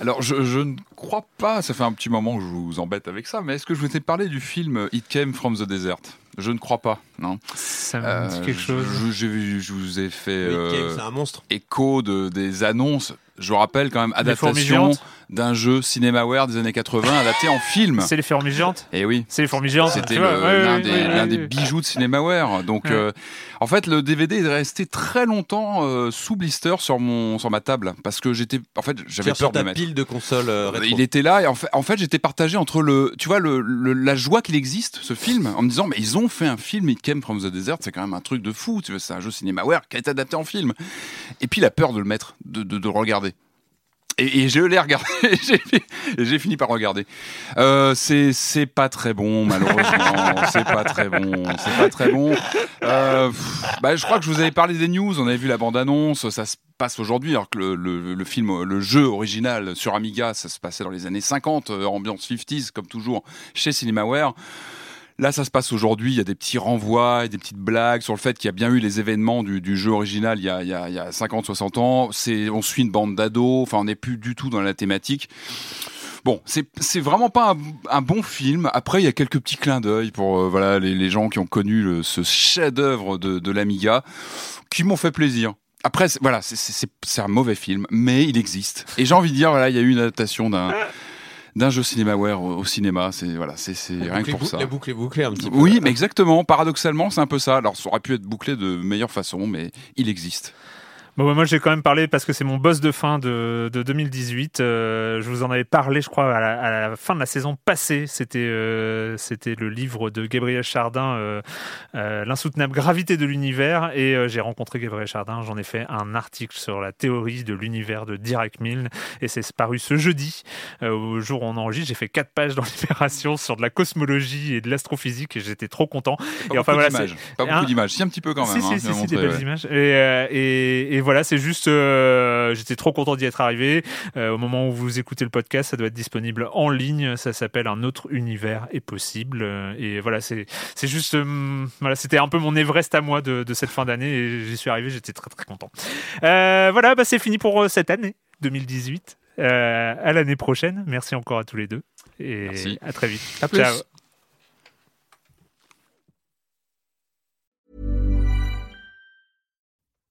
Alors, je, je ne crois pas, ça fait un petit moment que je vous embête avec ça, mais est-ce que je vous ai parlé du film It Came from the Desert? Je ne crois pas, non. Ça me Euh, dit quelque chose. Je, vous ai fait Oui, euh, c'est un monstre. écho de, des annonces. Je rappelle quand même adaptation d'un jeu Cinemaware des années 80 adapté en film. C'est les fourmis géantes Et oui. C'est les fourmis géantes. C'était l'un ouais, des, ouais, l'un ouais, des ouais. bijoux de Cinemaware. Donc, Ouais. euh, en fait, le DVD est resté très longtemps euh, sous blister sur mon sur ma table parce que j'étais, en fait, j'avais Sur peur de ta le mettre. pile de consoles euh, rétro. Il était là et en fait, en fait j'étais partagé entre le, tu vois, le, le- la joie qu'il existe ce film, en me disant mais ils ont fait un film It Came from the Desert, c'est quand même un truc de fou, tu vois, c'est un jeu Cinemaware qui a été adapté en film. Et puis la peur de le mettre, de, de, de le regarder. Et, et je l'ai regardé, j'ai fini par regarder. Euh, c'est pas très bon malheureusement, c'est pas très bon, c'est pas très bon. Euh, pff, bah, je crois que je vous avais parlé des news, on avait vu la bande annonce, ça se passe aujourd'hui alors que le, le, le film, le jeu original sur Amiga, ça se passait dans les années 50, euh, ambiance 50s comme toujours chez Cinemaware. Là, ça se passe aujourd'hui. Il y a des petits renvois et des petites blagues sur le fait qu'il y a bien eu les événements du, jeu original il y a, il y a, il y a 50, 60 ans. C'est, on suit une bande d'ados. Enfin, on n'est plus du tout dans la thématique. Bon, c'est, vraiment pas un, bon film. Après, il y a quelques petits clins d'œil pour euh, voilà les, gens qui ont connu ce chef-d'œuvre de, de l'Amiga, qui m'ont fait plaisir. Après, voilà, c'est un mauvais film, mais il existe. Et j'ai envie de dire, voilà, il y a eu une adaptation d'un d'un jeu Cinemaware au, au cinéma. C'est voilà, c'est, c'est rien que pour ça. La boucle est bouclée un petit peu. Oui, mais exactement. Paradoxalement, c'est un peu ça. Alors, ça aurait pu être bouclé de meilleure façon, mais il existe. Bon, bah, moi, j'ai quand même parlé parce que c'est mon boss de fin de, de 2018. Euh, je vous en avais parlé, je crois, à la, à la fin de la saison passée. C'était euh, c'était le livre de Gabriel Chardin, euh, L'insoutenable gravité de l'univers. Et j'ai rencontré Gabriel Chardin. J'en ai fait un article sur la théorie de l'univers de Dirac Milne. Et c'est paru ce jeudi, au jour où on enregistre. J'ai fait quatre pages dans Libération sur de la cosmologie et de l'astrophysique. Et j'étais trop content. Pas Et enfin, beaucoup voilà, d'images. Pas beaucoup d'images. Si, un petit peu quand même. si, hein, si, si, des belles ouais. images. Et, et, et voilà, c'est juste, euh, j'étais trop content d'y être arrivé. Euh, au moment où vous écoutez le podcast, ça doit être disponible en ligne. Ça s'appelle Un autre univers est possible. Euh, Et voilà, c'est c'est juste, voilà, c'était un peu mon Everest à moi de, de cette fin d'année et j'y suis arrivé. J'étais très très content. Euh, voilà, bah, c'est fini pour cette année 2018. Euh, à l'année prochaine. Merci encore à tous les deux et Merci. à très vite. À plus.